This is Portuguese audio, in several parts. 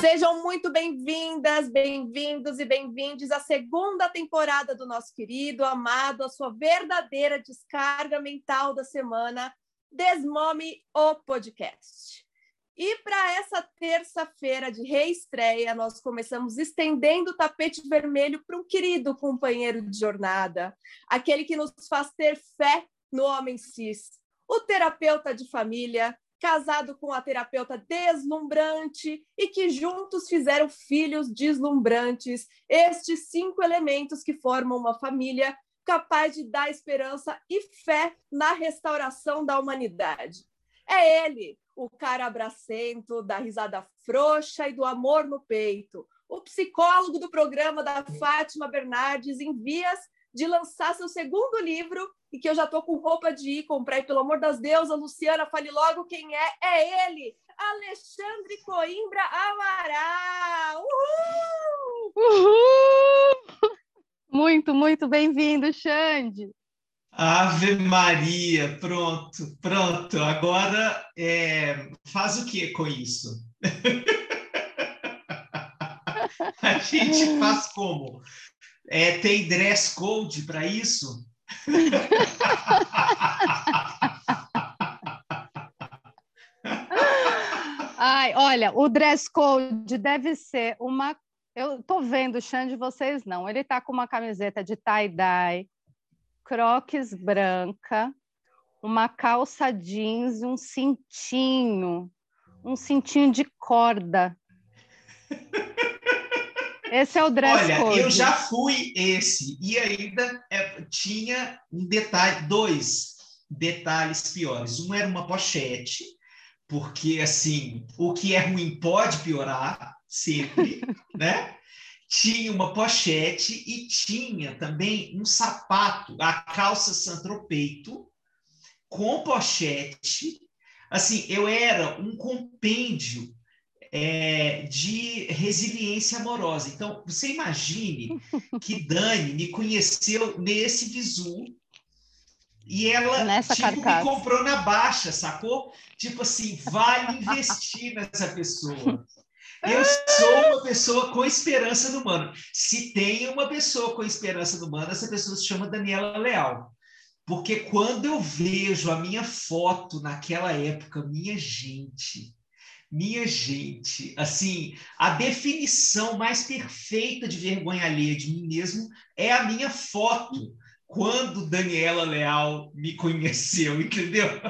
Sejam muito bem-vindas, bem-vindos e bem-vindes à segunda temporada do nosso querido, amado, a sua verdadeira descarga mental da semana, Desmome o Podcast. E para essa terça-feira de reestreia, nós começamos estendendo o tapete vermelho para um querido companheiro de jornada, aquele que nos faz ter fé no homem cis, o terapeuta de família, casado com a terapeuta deslumbrante e que juntos fizeram filhos deslumbrantes, estes cinco elementos que formam uma família capaz de dar esperança e fé na restauração da humanidade. É ele, o cara abracento, da risada frouxa e do amor no peito, o psicólogo do programa da Fátima Bernardes em vias de lançar seu segundo livro e que eu já estou com roupa de ir comprar. E, pelo amor das deusas, Luciana, fale logo quem é. É ele, Alexandre Coimbra Amaral. Uhul! Uhul! Muito, muito bem-vindo, Xande. Ave Maria, pronto, pronto. Agora é, faz o que com isso? A gente faz como? É, tem dress code para isso? Ai, olha, o dress code deve ser uma. Eu tô vendo o Xande, vocês não. Ele tá com uma camiseta de tie-dye, croques branca, uma calça jeans, um cintinho, um cintinho de corda. Esse é o dress Olha, code. eu já fui esse e ainda é, tinha um detalhe, dois detalhes piores. Um era uma pochete, porque assim, o que é ruim pode piorar sempre, né? Tinha uma pochete e tinha também um sapato, a calça santropeito com pochete. Assim, eu era um compêndio é, de resiliência amorosa. Então, você imagine que Dani me conheceu nesse visu e ela Nessa tipo, me comprou na baixa, sacou? Tipo assim, vale investir nessa pessoa. Eu sou uma pessoa com esperança no humano. Se tem uma pessoa com esperança no humano, essa pessoa se chama Daniela Leal. Porque quando eu vejo a minha foto naquela época, minha gente, minha gente, assim, a definição mais perfeita de vergonha alheia de mim mesmo é a minha foto quando Daniela Leal me conheceu, entendeu?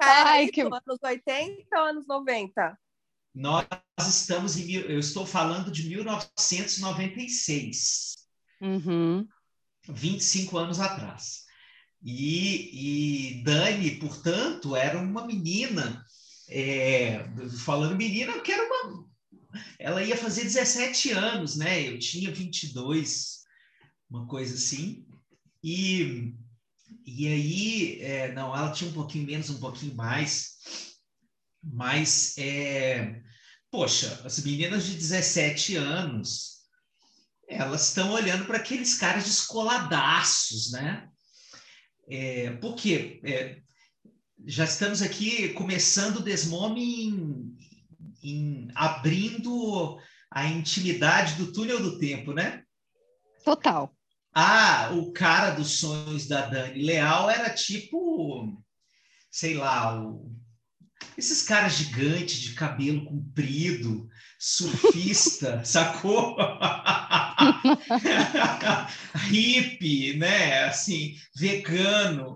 Cara, Ai, que- anos 80 ou anos 90? Nós estamos em, mil- eu estou falando de 1996, Uhum. 25 anos atrás. E, e Dani, portanto, era uma menina, é, falando menina, eu quero uma. Ela ia fazer 17 anos, né? Eu tinha 22, uma coisa assim. E, e aí, é, não, ela tinha um pouquinho menos, um pouquinho mais. Mas, é, poxa, as meninas de 17 anos, elas estão olhando para aqueles caras descoladaços, né? É, porque é, já estamos aqui começando o desmome em, em abrindo a intimidade do túnel do tempo, né? Total. Ah, o cara dos sonhos da Dani Leal era tipo, sei lá, o- esses caras gigantes de cabelo comprido, surfista, sacou? Hippie, né? Assim, vegano.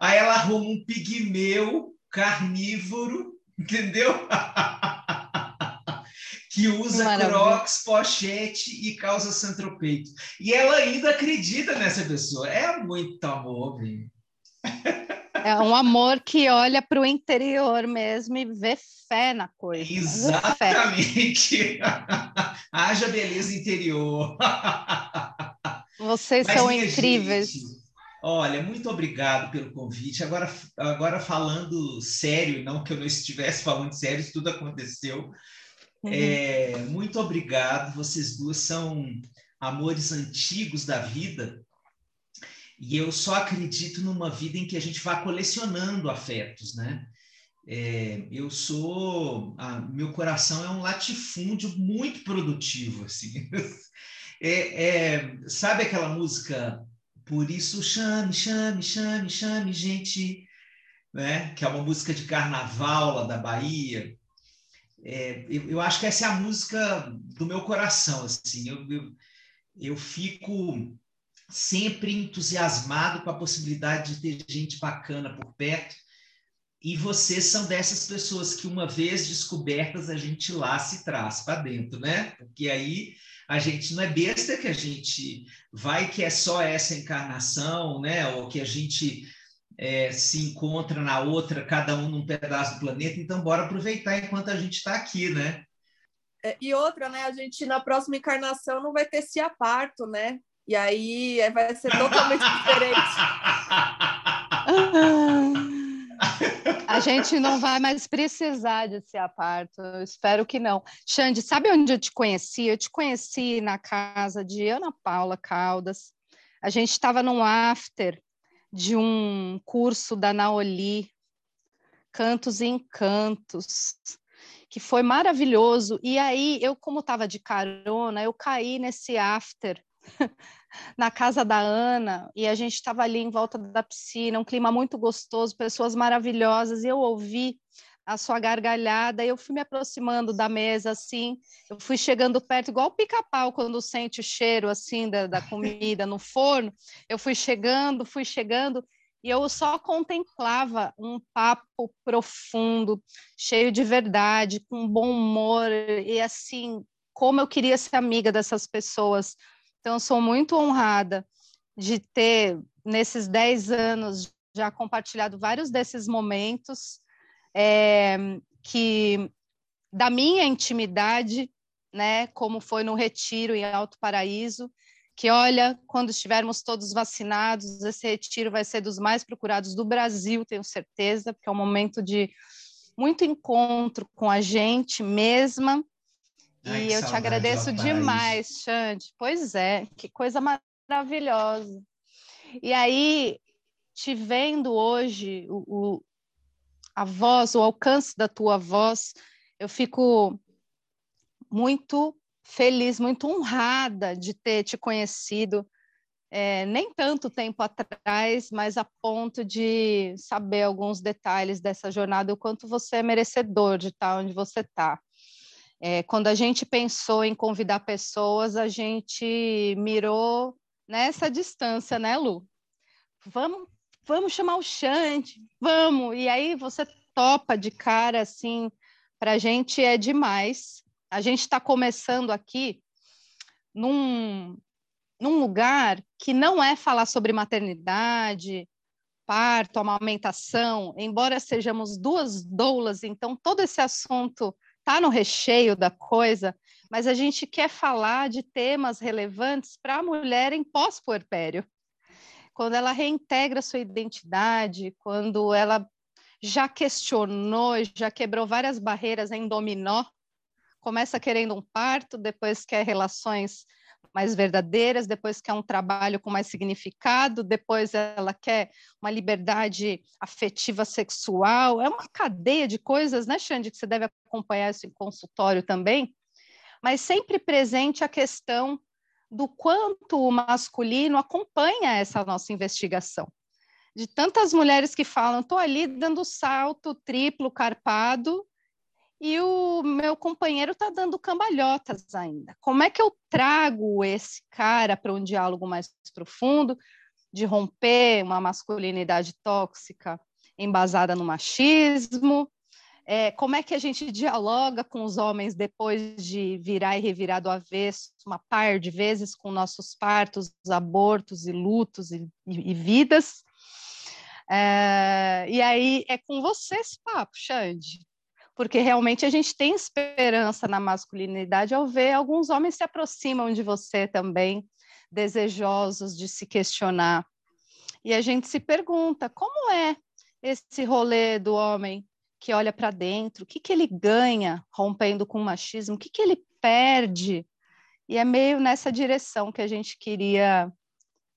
Aí ela arruma um pigmeu carnívoro, entendeu? que usa Maravilha. crocs, pochete e calça santropeito. E ela ainda acredita nessa pessoa. É muito amor, velho. É um amor que olha para o interior mesmo e vê fé na coisa. né? Exatamente. Haja beleza interior. Vocês Mas, são incríveis. Gente, olha, muito obrigado pelo convite. Agora, agora falando sério, não que eu não estivesse falando sério, isso tudo aconteceu. Uhum. É, muito obrigado. Vocês duas são amores antigos da vida. E eu só acredito numa vida em que a gente vá colecionando afetos, né? É, eu sou, a, meu coração é um latifúndio muito produtivo, assim. É, é, sabe aquela música? Por isso chame, chame, chame, chame, gente, né? Que é uma música de carnaval lá da Bahia. É, eu, eu, acho que essa é a música do meu coração, assim. Eu, eu, eu fico sempre entusiasmado com a possibilidade de ter gente bacana por perto e vocês são dessas pessoas que, uma vez descobertas, a gente lá se traz para dentro, né? Porque aí a gente não é besta que a gente vai que é só essa encarnação, né? Ou que a gente é, se encontra na outra, cada um num pedaço do planeta. Então, bora aproveitar enquanto a gente está aqui, né? É, e outra, né? A gente na próxima encarnação não vai ter se aparto, né? E aí é, vai ser totalmente diferente. A gente não vai mais precisar de aparto, eu espero que não. Xande, sabe onde eu te conheci? Eu te conheci na casa de Ana Paula Caldas. A gente estava num after de um curso da Naoli, Cantos e Encantos, que foi maravilhoso. E aí, eu, como estava de carona, eu caí nesse after na casa da Ana e a gente estava ali em volta da piscina, um clima muito gostoso, pessoas maravilhosas, e eu ouvi a sua gargalhada, e eu fui me aproximando da mesa assim, eu fui chegando perto, igual o pica-pau quando sente o cheiro assim da, da comida no forno, eu fui chegando, fui chegando, e eu só contemplava um papo profundo, cheio de verdade, com bom humor, e assim, como eu queria ser amiga dessas pessoas, então, sou muito honrada de ter, nesses 10 anos, já compartilhado vários desses momentos é, que, da minha intimidade, né, como foi no retiro em Alto Paraíso, que olha, quando estivermos todos vacinados, esse retiro vai ser dos mais procurados do Brasil, tenho certeza, porque é um momento de muito encontro com a gente mesma Ai, e eu te agradeço demais, Xande. Pois é, que coisa maravilhosa. E aí, te vendo hoje, o, o, a voz, o alcance da tua voz, eu fico muito feliz, muito honrada de ter te conhecido, é, nem tanto tempo atrás, mas a ponto de saber alguns detalhes dessa jornada, o quanto você é merecedor de estar onde você está. É, quando a gente pensou em convidar pessoas, a gente mirou nessa distância, né, Lu? Vamos, vamos chamar o Xande, vamos. E aí você topa de cara, assim, para a gente é demais. A gente está começando aqui num, num lugar que não é falar sobre maternidade, parto, amamentação, embora sejamos duas doulas, então todo esse assunto está no recheio da coisa, mas a gente quer falar de temas relevantes para a mulher em pós-puerpério. Quando ela reintegra sua identidade, quando ela já questionou, já quebrou várias barreiras em dominó, começa querendo um parto, depois quer relações mais verdadeiras, depois quer um trabalho com mais significado, depois ela quer uma liberdade afetiva sexual. É uma cadeia de coisas, né, Xande, que você deve acompanhar isso em consultório também, mas sempre presente a questão do quanto o masculino acompanha essa nossa investigação. De tantas mulheres que falam, estou ali dando salto triplo carpado e o meu companheiro está dando cambalhotas ainda. Como é que eu trago esse cara para um diálogo mais profundo, de romper uma masculinidade tóxica embasada no machismo? É, como é que a gente dialoga com os homens depois de virar e revirar do avesso uma par de vezes com nossos partos, abortos e lutos e, e, e vidas? É, e aí é com você esse papo, Xande porque realmente a gente tem esperança na masculinidade ao ver alguns homens se aproximam de você também, desejosos de se questionar. E a gente se pergunta como é esse rolê do homem que olha para dentro, o que, que ele ganha rompendo com o machismo, o que, que ele perde. E é meio nessa direção que a gente queria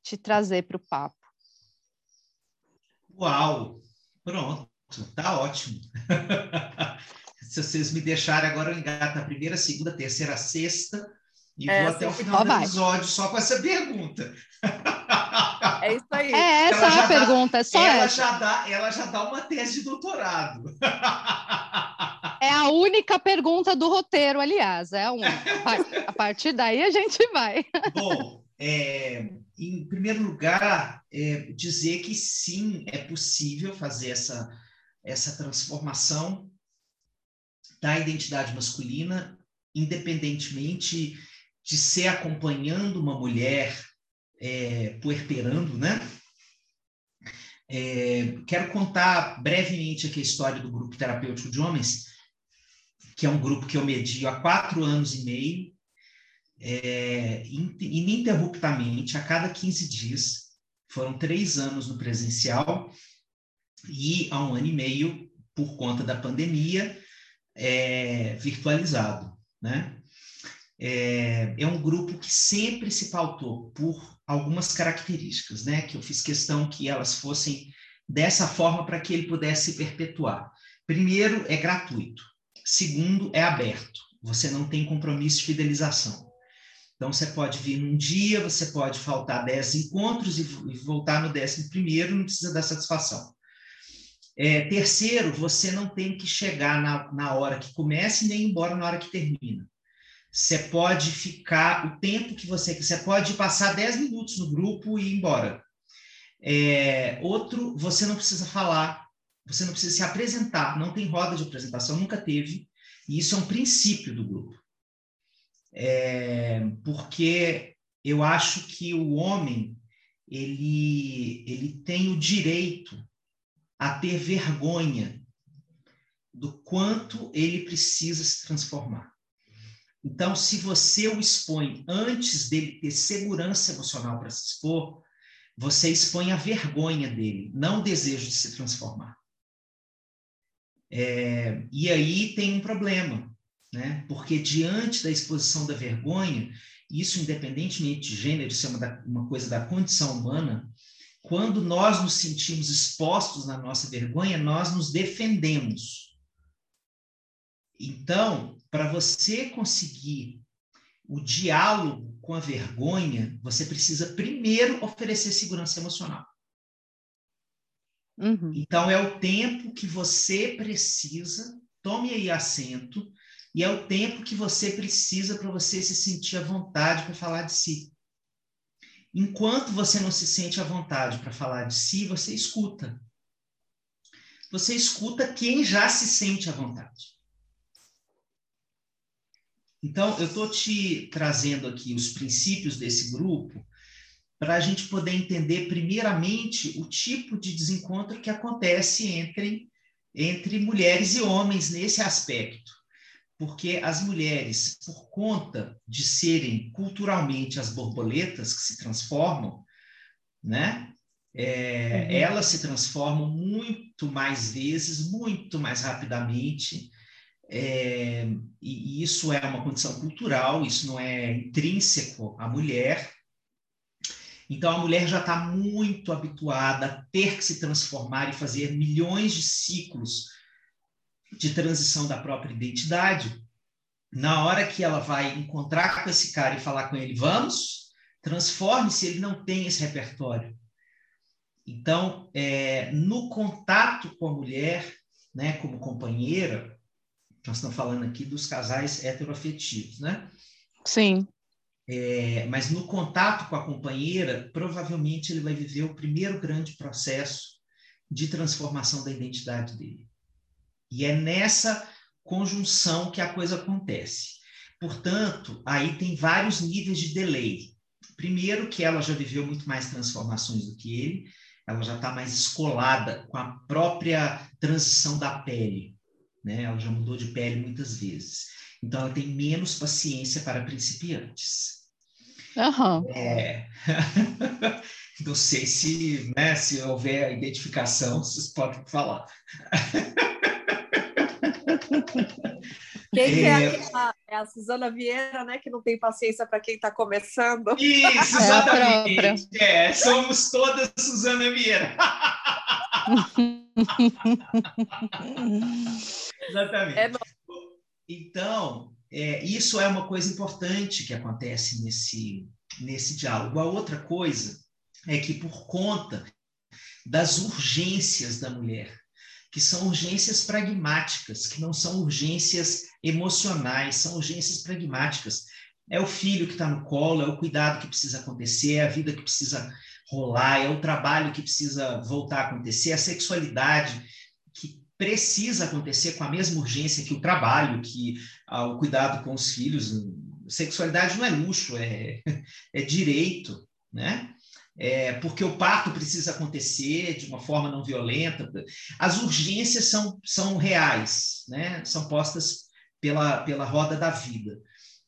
te trazer para o papo. Uau! Pronto, tá ótimo. Se vocês me deixarem agora, eu engato a primeira, segunda, terceira, sexta e é, vou até o final do episódio só com essa pergunta. É isso aí. É essa a pergunta, é só ela essa. Já dá, ela já dá uma tese de doutorado. É a única pergunta do roteiro, aliás, é a única. A partir daí a gente vai. Bom, é, em primeiro lugar, é, dizer que sim, é possível fazer essa, essa transformação da identidade masculina, independentemente de ser acompanhando uma mulher é, puerperando, né? É, quero contar brevemente aqui a história do grupo terapêutico de homens, que é um grupo que eu medio há quatro anos e meio, é, ininterruptamente, a cada 15 dias. Foram três anos no presencial e há um ano e meio, por conta da pandemia, é, virtualizado, né? É, é, um grupo que sempre se pautou por algumas características, né? Que eu fiz questão que elas fossem dessa forma para que ele pudesse se perpetuar. Primeiro, é gratuito. Segundo, é aberto. Você não tem compromisso de fidelização. Então, você pode vir num dia, você pode faltar 10 encontros e, voltar no décimo primeiro, não precisa dar satisfação. É, terceiro, você não tem que chegar na, na hora que começa e nem ir embora na hora que termina. Você pode ficar o tempo que você quiser, você pode passar 10 minutos no grupo e ir embora. É, outro, você não precisa falar, você não precisa se apresentar, não tem roda de apresentação, nunca teve, e isso é um princípio do grupo. É, porque eu acho que o homem ele, ele tem o direito a ter vergonha do quanto ele precisa se transformar. Então, se você o expõe antes dele ter segurança emocional para se expor, você expõe a vergonha dele, não o desejo de se transformar. É, e aí tem um problema, né? Porque diante da exposição da vergonha, isso independentemente de gênero, isso é uma, da, uma coisa da condição humana, quando nós nos sentimos expostos na nossa vergonha, nós nos defendemos. Então, para você conseguir o diálogo com a vergonha, você precisa primeiro oferecer segurança emocional. Uhum. Então, é o tempo que você precisa, tome aí assento, e é o tempo que você precisa para você se sentir à vontade para falar de si. Enquanto você não se sente à vontade para falar de si, você escuta. Você escuta quem já se sente à vontade. Então, eu estou te trazendo aqui os princípios desse grupo para a gente poder entender, primeiramente, o tipo de desencontro que acontece entre, entre mulheres e homens nesse aspecto. Porque as mulheres, por conta de serem culturalmente as borboletas que se transformam, né? É, uhum. Elas se transformam muito mais vezes, muito mais rapidamente, é, e isso é uma condição cultural, isso não é intrínseco à mulher. Então, a mulher já está muito habituada a ter que se transformar e fazer milhões de ciclos de transição da própria identidade. Na hora que ela vai encontrar com esse cara e falar com ele, vamos, transforme-se, ele não tem esse repertório. Então, é, no contato com a mulher, né, como companheira, nós estamos falando aqui dos casais heteroafetivos, né? Sim. É, mas no contato com a companheira, provavelmente ele vai viver o primeiro grande processo de transformação da identidade dele. E é nessa conjunção que a coisa acontece. Portanto, aí tem vários níveis de delay. Primeiro, que ela já viveu muito mais transformações do que ele, ela já está mais escolada com a própria transição da pele né? Ela já mudou de pele muitas vezes. Então, ela tem menos paciência para principiantes. Uhum. É... Não sei se, né, se houver identificação, vocês podem falar. Quem é, é, aquela, é a Suzana Vieira, né? Que não tem paciência para quem está começando. Isso, é exatamente. É, é, somos todas Suzana Vieira. exatamente. É então, é, isso é uma coisa importante que acontece nesse, nesse diálogo. A outra coisa é que, por conta das urgências da mulher, que são urgências pragmáticas, que não são urgências emocionais, são urgências pragmáticas. É o filho que está no colo, é o cuidado que precisa acontecer, é a vida que precisa rolar, é o trabalho que precisa voltar a acontecer, é a sexualidade que precisa acontecer com a mesma urgência que o trabalho, que ah, o cuidado com os filhos. Sexualidade não é luxo, é, é direito, né? É, porque o parto precisa acontecer de uma forma não violenta. As urgências são, são reais, né? são postas pela, pela roda da vida.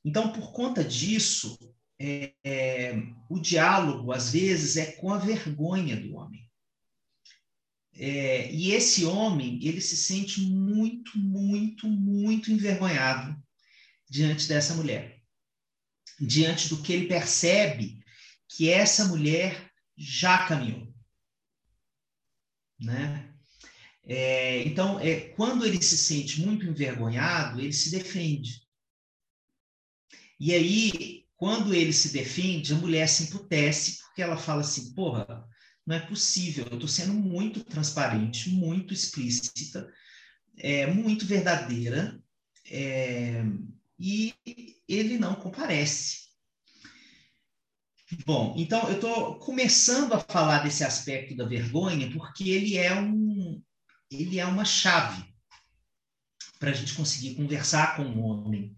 Então, por conta disso, é, é, o diálogo, às vezes, é com a vergonha do homem. É, e esse homem, ele se sente muito, muito, muito envergonhado diante dessa mulher. Diante do que ele percebe que essa mulher já caminhou. Né? É, então, é, quando ele se sente muito envergonhado, ele se defende. E aí, quando ele se defende, a mulher se emputece, porque ela fala assim: porra, não é possível, eu estou sendo muito transparente, muito explícita, é, muito verdadeira, é, e ele não comparece. Bom, então eu estou começando a falar desse aspecto da vergonha porque ele é um, ele é uma chave para a gente conseguir conversar com o homem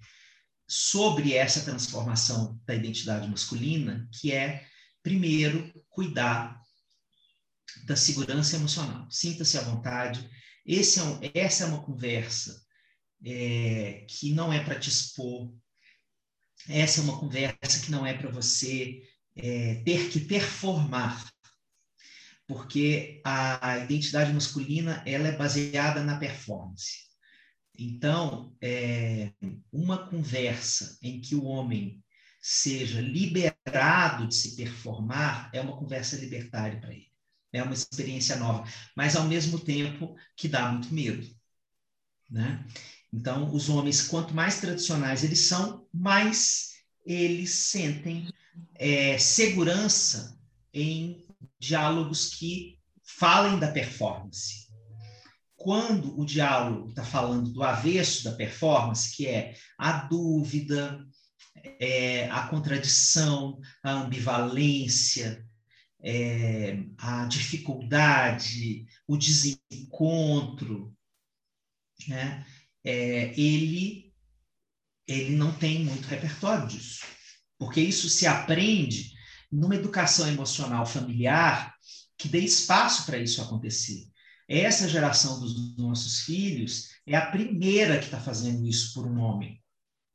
sobre essa transformação da identidade masculina, que é primeiro cuidar da segurança emocional. Sinta-se à vontade. Esse é um, essa é uma conversa é, que não é para te expor. Essa é uma conversa que não é para você é, ter que performar, porque a, identidade masculina ela é baseada na performance. Então, é, uma conversa em que o homem seja liberado de se performar é uma conversa libertária para ele. É uma experiência nova, mas ao mesmo tempo que dá muito medo, né? Então, os homens, quanto mais tradicionais eles são, mais eles sentem é, segurança em diálogos que falem da performance. Quando o diálogo está falando do avesso da performance, que é a dúvida, é, a contradição, a ambivalência, é, a dificuldade, o desencontro, né? É, ele, ele não tem muito repertório disso porque isso se aprende numa educação emocional familiar que dê espaço para isso acontecer. Essa geração dos nossos filhos é a primeira que está fazendo isso por um homem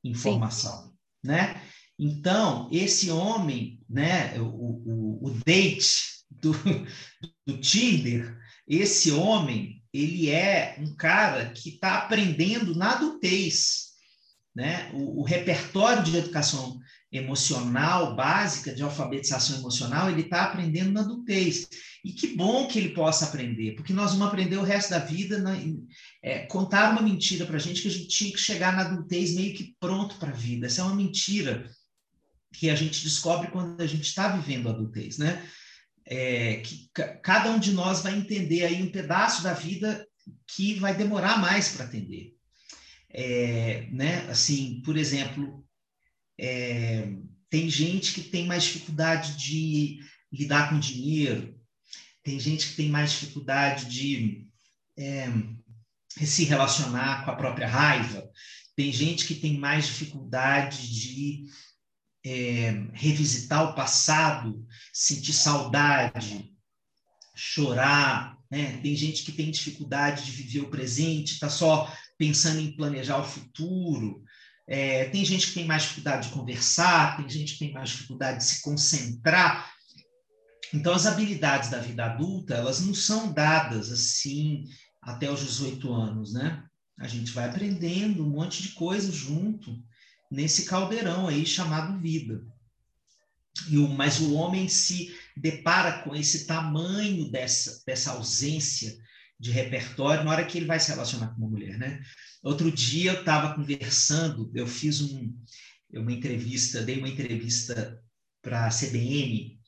em formação, né? Então, esse homem, né, o, o, o date do, do Tinder, esse homem, ele é um cara que está aprendendo na adultez, né? O, o, repertório de educação emocional básica, de alfabetização emocional, ele está aprendendo na adultez. E que bom que ele possa aprender, porque nós vamos aprender o resto da vida. Na, é, contar uma mentira para a gente que a gente tinha que chegar na adultez meio que pronto para a vida. Essa é uma mentira que a gente descobre quando a gente está vivendo a adultez, né? É, que cada um de nós vai entender aí um pedaço da vida que vai demorar mais para atender. É, né? Assim, por exemplo, é, tem gente que tem mais dificuldade de lidar com dinheiro, tem gente que tem mais dificuldade de é, se relacionar com a própria raiva, tem gente que tem mais dificuldade de é, revisitar o passado, sentir saudade. chorar, né? Tem gente que tem dificuldade de viver o presente, está só pensando em planejar o futuro. É, tem gente que tem mais dificuldade de conversar, tem gente que tem mais dificuldade de se concentrar. Então, as habilidades da vida adulta, elas não são dadas assim até os 18 anos, né? A gente vai aprendendo um monte de coisa junto nesse caldeirão aí chamado vida. E o, mas o homem se depara com esse tamanho dessa, dessa ausência de repertório na hora que ele vai se relacionar com uma mulher, né? Outro dia eu estava conversando, eu fiz um, uma entrevista, dei uma entrevista para a CBN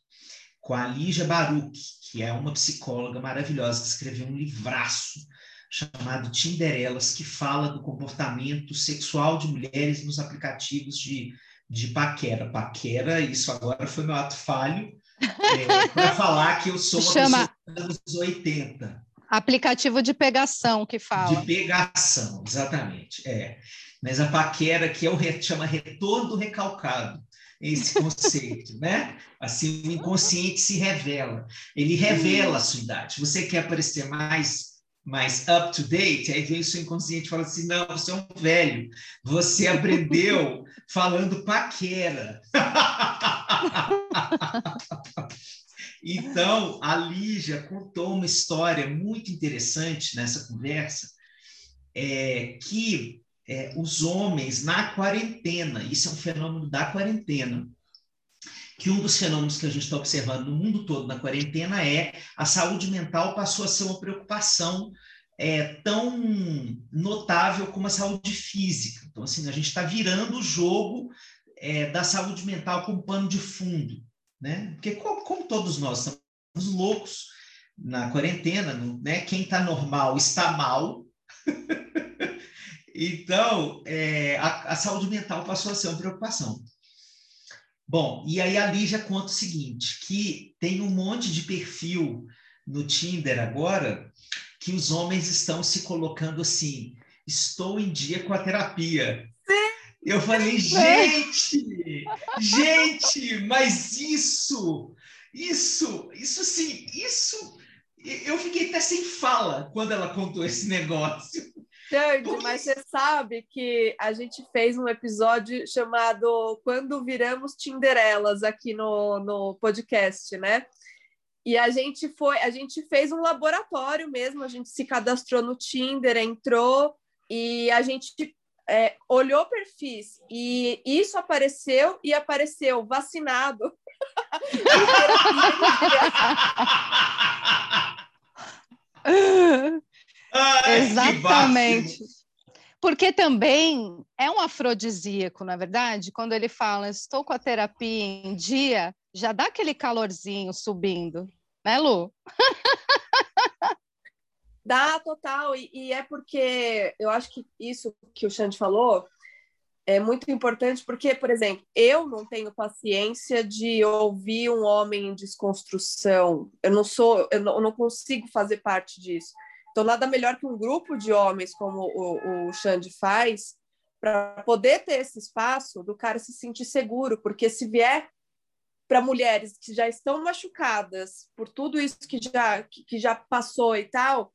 com a Lígia Baruch, que é uma psicóloga maravilhosa que escreveu um livraço chamado Tinderelas, que fala do comportamento sexual de mulheres nos aplicativos de, de paquera. Paquera, isso agora foi meu ato falho, é, para falar que eu sou uma Chama... pessoa dos 80. Aplicativo de pegação que fala. De pegação, exatamente. É. Mas a paquera que é o chama retorno do recalcado, esse conceito, né? Assim, o inconsciente se revela. Ele revela a sua idade. Você quer parecer mais mais up to date, aí vem o seu inconsciente e fala assim: não, você é um velho, você aprendeu falando paquera. então, a Lígia contou uma história muito interessante nessa conversa, é, que é, os homens na quarentena, isso é um fenômeno da quarentena, que um dos fenômenos que a gente está observando no mundo todo na quarentena é a saúde mental passou a ser uma preocupação é, tão notável como a saúde física. Então, assim, a gente está virando o jogo é, da saúde mental como pano de fundo, né? Porque como, como todos nós estamos loucos na quarentena, né? Quem está normal está mal. então, é, a, a saúde mental passou a ser uma preocupação. Bom, e aí a Lígia conta o seguinte, que tem um monte de perfil no Tinder agora que os homens estão se colocando assim, estou em dia com a terapia. Eu falei, gente, gente, mas isso, isso, isso sim, isso. Eu fiquei até sem fala quando ela contou esse negócio. Xande, mas você sabe que a gente fez um episódio chamado Quando Viramos Tinderelas aqui no, no podcast, né? E a gente foi, a gente fez um laboratório mesmo, a gente se cadastrou no Tinder, entrou e a gente é, olhou perfis e isso apareceu e apareceu vacinado. Ai, Exatamente. Porque também é um afrodisíaco, na é verdade? Quando ele fala, estou com a terapia em dia, já dá aquele calorzinho subindo, né, Lu? Dá total, e, e, é porque eu acho que isso que o Xande falou é muito importante, porque, por exemplo, eu não tenho paciência de ouvir um homem em desconstrução, eu não sou, eu não, eu não consigo fazer parte disso. Então, nada melhor que um grupo de homens, como o, o Xande faz, para poder ter esse espaço do cara se sentir seguro, porque se vier para mulheres que já estão machucadas por tudo isso que já, que já passou e tal,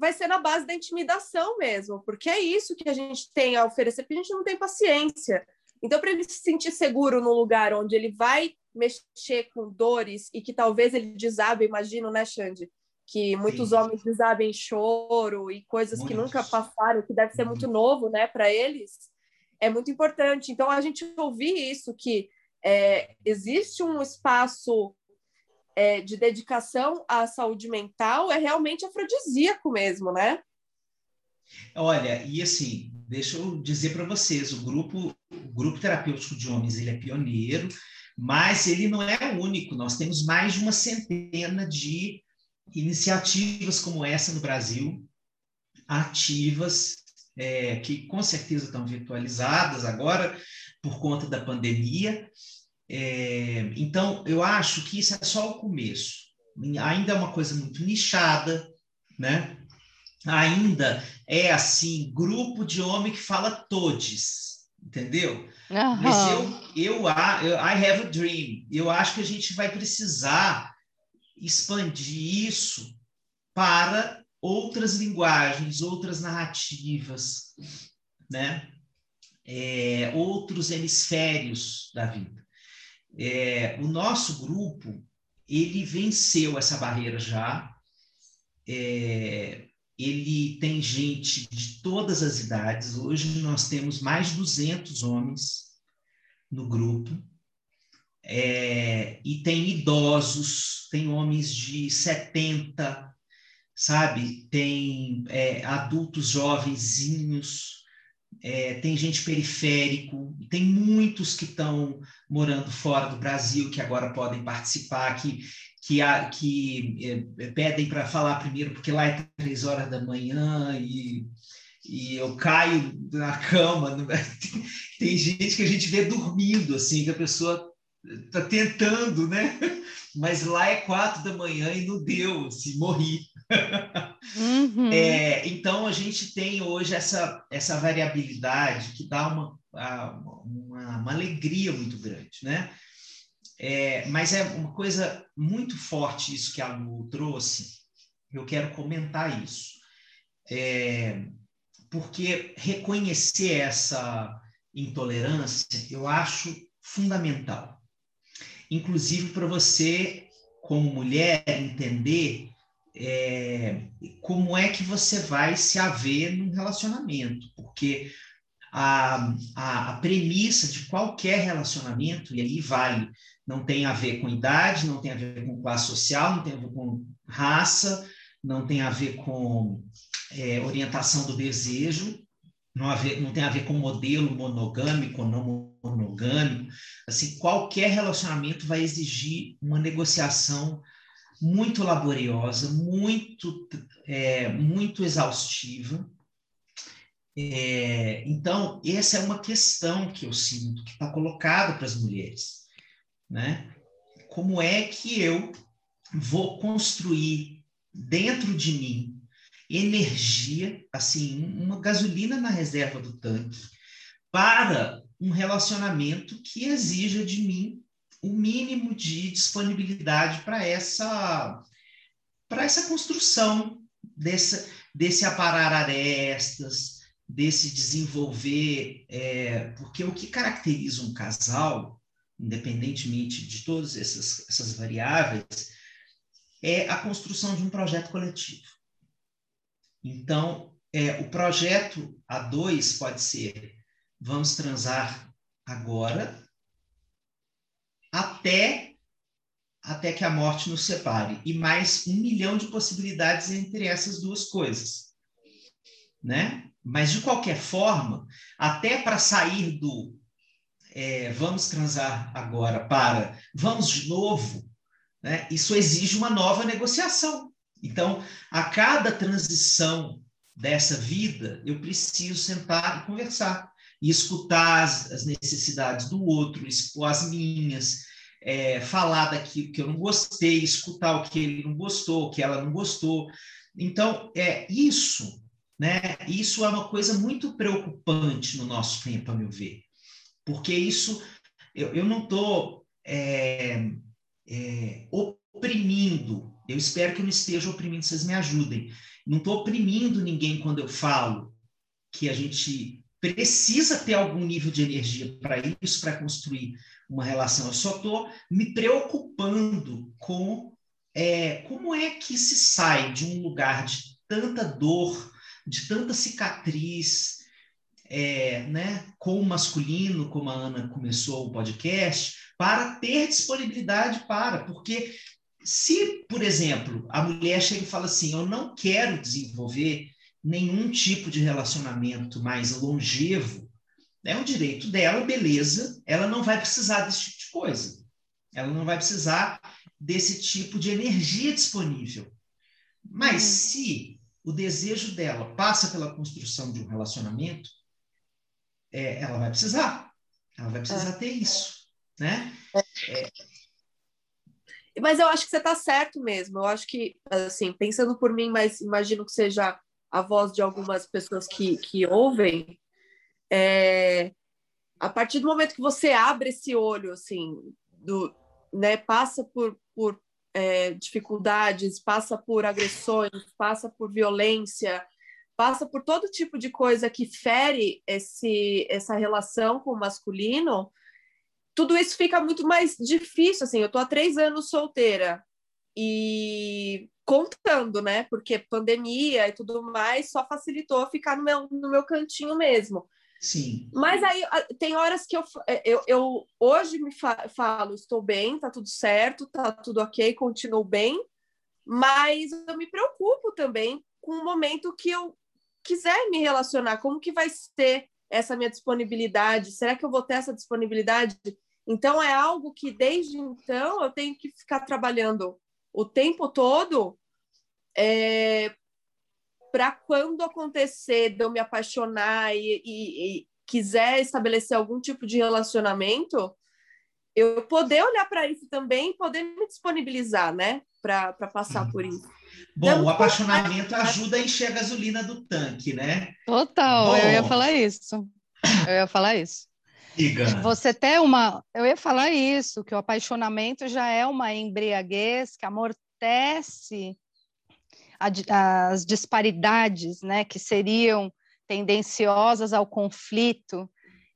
vai ser na base da intimidação mesmo, porque é isso que a gente tem a oferecer, porque a gente não tem paciência. Então, para ele se sentir seguro no lugar onde ele vai mexer com dores e que talvez ele desabe, imagino, né, Xande? que muitos Sim. homens desabem choro e coisas que nunca passaram, que deve ser muito uhum. novo, né, para eles, é muito importante. Então a gente ouvir isso que é, existe um espaço é, de dedicação à saúde mental é realmente afrodisíaco mesmo, né? Olha, e assim, deixa eu dizer para vocês, o grupo, o grupo terapêutico de homens ele é pioneiro, mas ele não é o único. Nós temos mais de uma centena de iniciativas como essa no Brasil, ativas, é, que com certeza estão virtualizadas agora por conta da pandemia. É, então, eu acho que isso é só o começo. Ainda é uma coisa muito nichada, né? Ainda é assim, grupo de homem que fala todes, entendeu? Uhum. Mas eu, eu, eu, I have a dream. Eu acho que a gente vai precisar expandir isso para outras linguagens, outras narrativas, né? É, outros hemisférios da vida. É, o nosso grupo ele venceu essa barreira já. É, ele tem gente de todas as idades. Hoje nós temos mais de 200 homens no grupo. É, e tem idosos, tem homens de 70, sabe? Tem é, adultos jovenzinhos, é, tem gente periférico, tem muitos que estão morando fora do Brasil que agora podem participar, que, que, a, que é, pedem para falar primeiro, porque lá é três horas da manhã e, e eu caio na cama. Tem, tem gente que a gente vê dormindo, assim, que a pessoa está tentando, né? Mas lá é quatro da manhã e não deu, assim, morri. Uhum. É, então a gente tem hoje essa, essa variabilidade que dá uma, uma, uma alegria muito grande, né? É, mas é uma coisa muito forte isso que a Lu trouxe. Eu quero comentar isso. É, porque reconhecer essa intolerância eu acho fundamental inclusive para você, como mulher, entender é, como é que você vai se haver num relacionamento, porque a, a, a, premissa de qualquer relacionamento, e aí vale, não tem a ver com idade, não tem a ver com classe social, não tem a ver com raça, não tem a ver com é, orientação do desejo, não, haver, não tem a ver com modelo monogâmico ou não monogâmico. Assim, qualquer relacionamento vai exigir uma negociação muito laboriosa, muito, é, muito exaustiva. É, então, essa é uma questão que eu sinto que está colocada para as mulheres. Né? Como é que eu vou construir dentro de mim energia, assim, uma gasolina na reserva do tanque, para um relacionamento que exija de mim o mínimo de disponibilidade para essa para essa construção desse, desse aparar arestas, desse desenvolver, é, porque o que caracteriza um casal, independentemente de todas essas, essas variáveis, é a construção de um projeto coletivo. Então, é, o projeto A2 pode ser vamos transar agora até até que a morte nos separe e mais um milhão de possibilidades entre essas duas coisas, né? Mas de qualquer forma, até para sair do é, vamos transar agora para vamos de novo, né? Isso exige uma nova negociação. Então, a cada transição dessa vida, eu preciso sentar e conversar, e escutar as, as necessidades do outro, expor as minhas, é, falar daquilo que eu não gostei, escutar o que ele não gostou, o que ela não gostou. Então, é isso, né? Isso é uma coisa muito preocupante no nosso tempo, a meu ver, porque isso eu, eu não estou é, é, oprimindo eu espero que eu não esteja oprimindo, vocês me ajudem. Não estou oprimindo ninguém quando eu falo que a gente precisa ter algum nível de energia para isso, para construir uma relação. Eu só estou me preocupando com é, como é que se sai de um lugar de tanta dor, de tanta cicatriz, é, né, com o masculino, como a Ana começou o podcast, para ter disponibilidade para, porque se, por exemplo, a mulher chega e fala assim: eu não quero desenvolver nenhum tipo de relacionamento mais longevo, é um direito dela, beleza, ela não vai precisar desse tipo de coisa. Ela não vai precisar desse tipo de energia disponível. Mas uhum. se o desejo dela passa pela construção de um relacionamento, é, ela vai precisar. Ela vai precisar é. ter isso. Né? É, é mas eu acho que você está certo mesmo. Eu acho que, assim, pensando por mim, mas imagino que seja a voz de algumas pessoas que, que ouvem, é, a partir do momento que você abre esse olho, assim, do, né, passa por, por é, dificuldades, passa por agressões, passa por violência, passa por todo tipo de coisa que fere esse, essa relação com o masculino, tudo isso fica muito mais difícil. Assim, eu tô há três anos solteira e contando, né? Porque pandemia e tudo mais só facilitou ficar no meu, no meu cantinho mesmo. Sim. Mas aí tem horas que eu, é, eu, eu hoje me fa falo, estou bem, tá tudo certo, tá tudo ok, continuo bem, mas eu me preocupo também com o momento que eu quiser me relacionar, como que vai ser essa minha disponibilidade? Será que eu vou ter essa disponibilidade? Então é algo que desde então eu tenho que ficar trabalhando o tempo todo é, para quando acontecer de eu me apaixonar e, e, e, quiser estabelecer algum tipo de relacionamento, eu poder olhar para isso também, poder me disponibilizar, né, para passar por isso. Bom, então, o apaixonamento ajuda a encher a gasolina do tanque, né? Total, Bom, eu ia falar isso. Eu ia falar isso. Diga. Você tem uma. Eu ia falar isso, que o apaixonamento já é uma embriaguez que amortece as disparidades, né, que seriam tendenciosas ao conflito.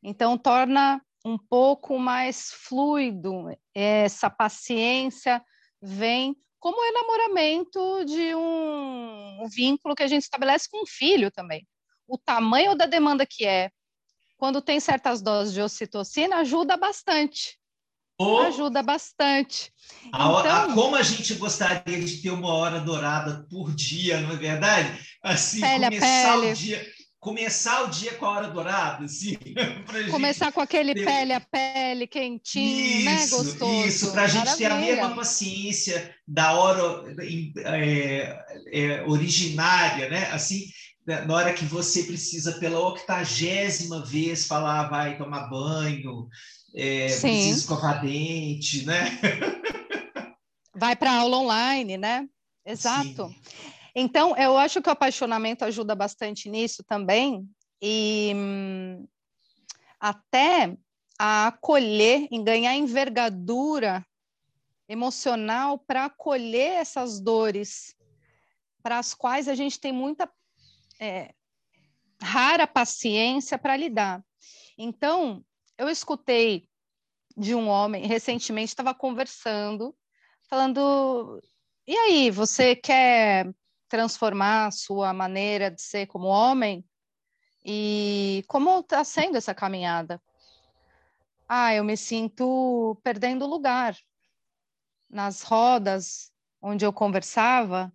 Então, torna um pouco mais fluido. Essa paciência vem como o enamoramento de um vínculo que a gente estabelece com um filho também. O tamanho da demanda que é, quando tem certas doses de ocitocina, ajuda bastante. Oh, ajuda bastante. A, então, a, como a gente gostaria de ter uma hora dourada por dia, não é verdade? Assim, pele começar o dia começar o dia com a hora dourada, assim, começar com aquele ter... pele a pele quentinho, né, isso, né, gostoso. Isso, para a gente ter a mesma paciência da hora é, é, originária, né? Assim, né, na hora que você precisa pela octagésima vez falar, vai tomar banho, é, precisa escovar dente, né? Vai para aula online, né? Exato. Sim. Então, eu acho que o apaixonamento ajuda bastante nisso também, e hum, até a acolher, em ganhar envergadura emocional para acolher essas dores, para as quais a gente tem muita é, rara paciência para lidar. Então, eu escutei de um homem, recentemente estava conversando, falando: e aí, você quer transformar sua maneira de ser como homem? E como está sendo essa caminhada? Ah, eu me sinto perdendo lugar. Nas rodas onde eu conversava,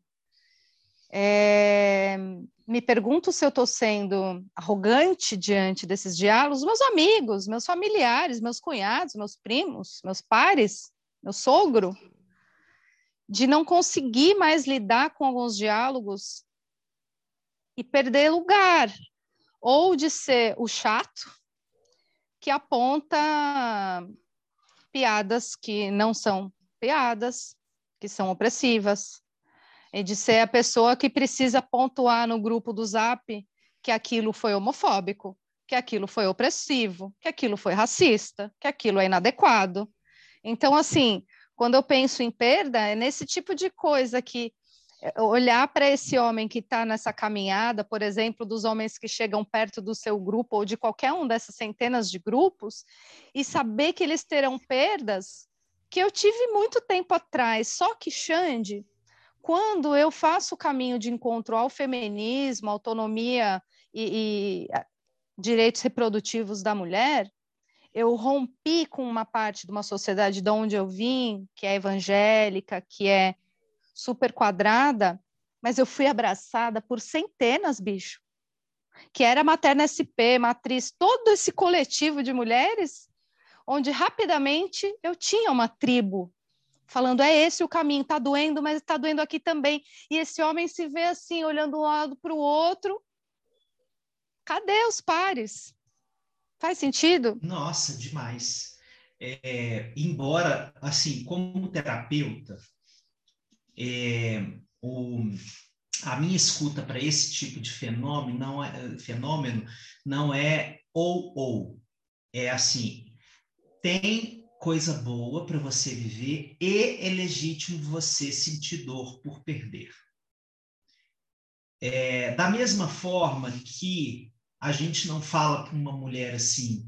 é, me pergunto se eu estou sendo arrogante diante desses diálogos, meus amigos, meus familiares, meus cunhados, meus primos, meus pares, meu sogro, de não conseguir mais lidar com alguns diálogos e perder lugar, ou de ser o chato que aponta piadas que não são piadas, que são opressivas, e de ser a pessoa que precisa pontuar no grupo do Zap que aquilo foi homofóbico, que aquilo foi opressivo, que aquilo foi racista, que aquilo é inadequado. Então, assim, quando eu penso em perda, é nesse tipo de coisa que é, olhar para esse homem que está nessa caminhada, por exemplo, dos homens que chegam perto do seu grupo ou de qualquer um dessas centenas de grupos, e saber que eles terão perdas que eu tive muito tempo atrás. Só que, Xande, quando eu faço o caminho de encontro ao feminismo, autonomia e, e direitos reprodutivos da mulher, eu rompi com uma parte de uma sociedade de onde eu vim, que é evangélica, que é super quadrada, mas eu fui abraçada por centenas, bicho, que era Materna SP, Matriz, todo esse coletivo de mulheres, onde rapidamente eu tinha uma tribo falando é esse o caminho, tá doendo, mas está doendo aqui também. E esse homem se vê assim, olhando um lado para o outro. Cadê os pares? Faz sentido? Nossa, demais. É, embora, assim, como terapeuta, é, o, a minha escuta para esse tipo de fenômeno não é, fenômeno não é ou ou. É assim, tem coisa boa para você viver e é legítimo você sentir dor por perder. É, da mesma forma que a gente não fala para uma mulher assim,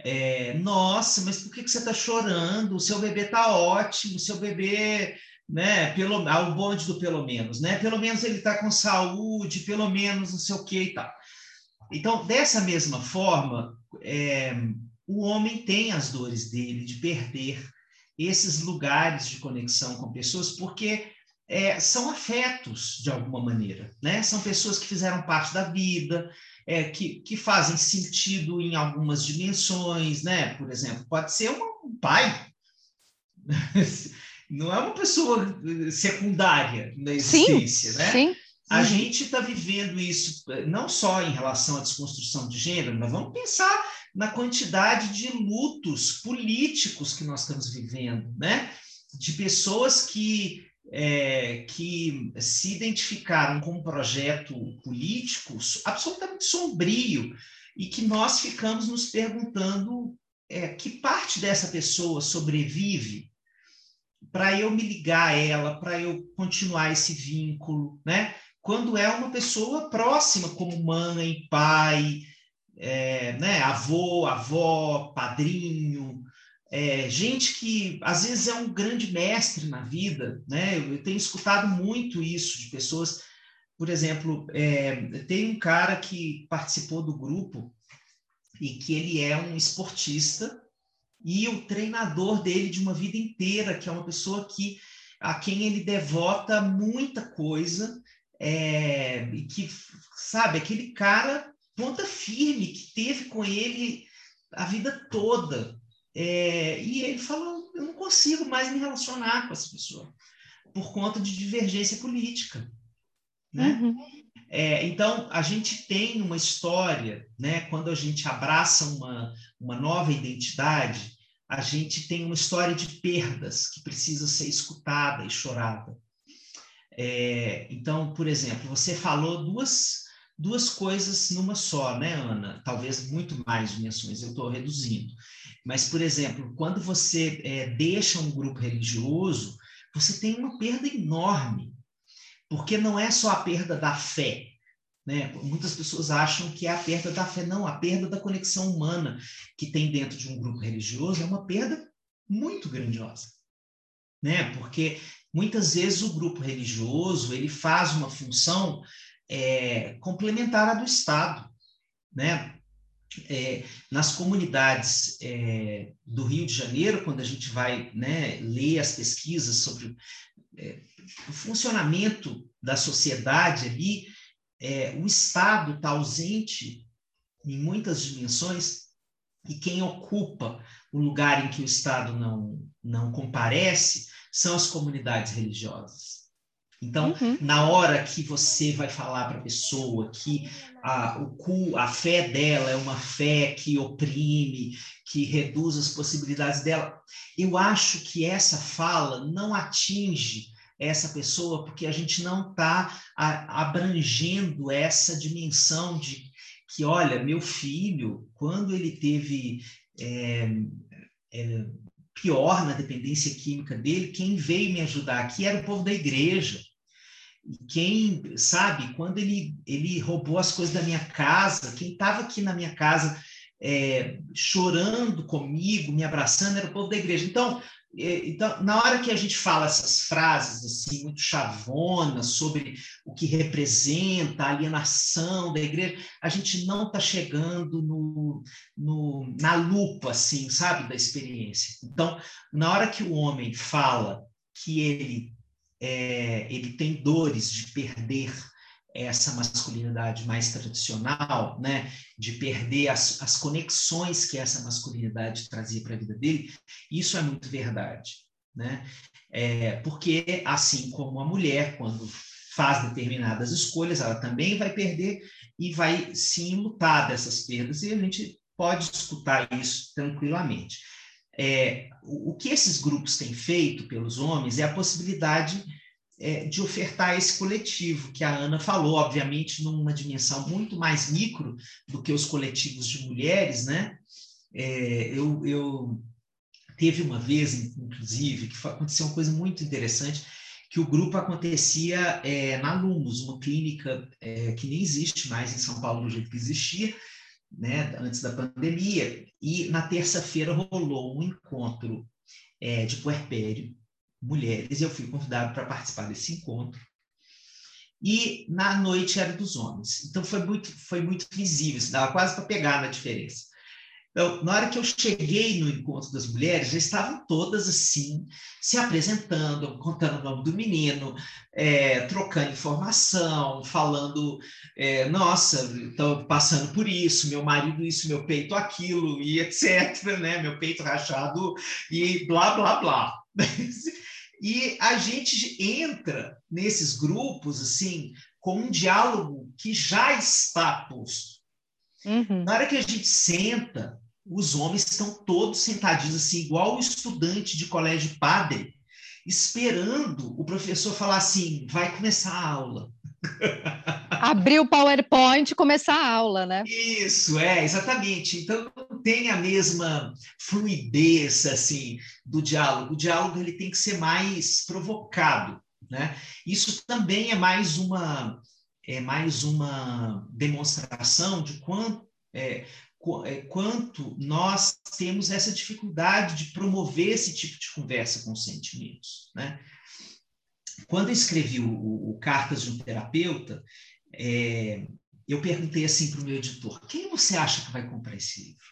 é, nossa, mas por que, que você está chorando? O seu bebê está ótimo, o seu bebê, né? Pelo, ah, o bonde do pelo menos, né? Pelo menos ele está com saúde, pelo menos não sei o que e tal. Então, dessa mesma forma, é, o homem tem as dores dele de perder esses lugares de conexão com pessoas, porque é, são afetos de alguma maneira, né? São pessoas que fizeram parte da vida, é, que, que fazem sentido em algumas dimensões, né? Por exemplo, pode ser um pai, não é uma pessoa secundária na existência, sim, né? Sim. A gente está vivendo isso não só em relação à desconstrução de gênero, mas vamos pensar na quantidade de lutos políticos que nós estamos vivendo, né? De pessoas que é, que se identificaram com um projeto político absolutamente sombrio e que nós ficamos nos perguntando é, que parte dessa pessoa sobrevive para eu me ligar a ela, para eu continuar esse vínculo, né? Quando é uma pessoa próxima, como mãe, pai, é, né? avô, avó, padrinho, é, gente que às vezes é um grande mestre na vida, né? Eu tenho escutado muito isso de pessoas, por exemplo, é, tem um cara que participou do grupo e que ele é um esportista e o treinador dele de uma vida inteira, que é uma pessoa que a quem ele devota muita coisa é, e que sabe aquele cara ponta firme que teve com ele a vida toda é, e ele falou: eu não consigo mais me relacionar com essa pessoa por conta de divergência política. Né? Uhum. É, então, a gente tem uma história, né? quando a gente abraça uma, uma nova identidade, a gente tem uma história de perdas que precisa ser escutada e chorada. É, então, por exemplo, você falou duas, duas coisas numa só, né, Ana? Talvez muito mais dimensões, eu estou reduzindo. Mas, por exemplo, quando você é, deixa um grupo religioso, você tem uma perda enorme, porque não é só a perda da fé. Né? Muitas pessoas acham que é a perda da fé. Não, a perda da conexão humana que tem dentro de um grupo religioso é uma perda muito grandiosa. Né? Porque muitas vezes o grupo religioso ele faz uma função é, complementar à do Estado. Né? é, nas comunidades é, do Rio de Janeiro, quando a gente vai né, ler as pesquisas sobre é, o funcionamento da sociedade ali, é, o Estado está ausente em muitas dimensões e quem ocupa o lugar em que o Estado não, não comparece são as comunidades religiosas. Então, uhum. na hora que você vai falar para a pessoa que a, o, a fé dela é uma fé que oprime, que reduz as possibilidades dela, eu acho que essa fala não atinge essa pessoa porque a gente não está abrangendo essa dimensão de que, olha, meu filho, quando ele teve é, é, pior na dependência química dele, quem veio me ajudar aqui era o povo da igreja quem, sabe, quando ele, ele roubou as coisas da minha casa, quem estava aqui na minha casa é, chorando comigo, me abraçando, era o povo da igreja. Então, é, então, na hora que a gente fala essas frases assim muito chavonas sobre o que representa a alienação da igreja, a gente não está chegando no, no, na lupa, assim, sabe, da experiência. Então, na hora que o homem fala que ele é, ele tem dores de perder essa masculinidade mais tradicional, né, de perder as, as conexões que essa masculinidade trazia para a vida dele, isso é muito verdade, né? É, porque assim como a mulher quando faz determinadas escolhas, ela também vai perder e vai sim lutar dessas perdas e a gente pode escutar isso tranquilamente. É, o, que esses grupos têm feito pelos homens é a possibilidade é, de ofertar esse coletivo, que a Ana falou, obviamente, numa dimensão muito mais micro do que os coletivos de mulheres, né? É, eu, eu Teve uma vez, inclusive, que aconteceu uma coisa muito interessante, que o grupo acontecia é, na Lumos, uma clínica é, que nem existe mais em São Paulo do jeito que existia, né, antes da pandemia, e na terça-feira rolou um encontro é, de puerpério, mulheres, e eu fui convidado para participar desse encontro. E na noite era dos homens. Então foi muito, foi muito visível, dava quase para pegar na diferença. Na hora que eu cheguei no encontro das mulheres, já estavam todas assim, se apresentando, contando o nome do menino, é, trocando informação, falando, é, nossa, estou passando por isso, meu marido isso, meu peito aquilo, e etc., né? meu peito rachado, e blá, blá, blá. E a gente entra nesses grupos, assim, com um diálogo que já está posto. Uhum. Na hora que a gente senta, os homens estão todos sentadinhos assim, igual o estudante de colégio padre, esperando o professor falar assim: vai começar a aula. Abrir o PowerPoint e começar a aula, né? Isso, é, exatamente. Então, tem a mesma fluidez, assim, do diálogo. O diálogo, ele tem que ser mais provocado, né? Isso também é mais uma, é mais uma demonstração de quanto, é, quanto nós temos essa dificuldade de promover esse tipo de conversa com sentimentos. Né? Quando eu escrevi o, o Cartas de um Terapeuta, é, eu perguntei assim para o meu editor: quem você acha que vai comprar esse livro?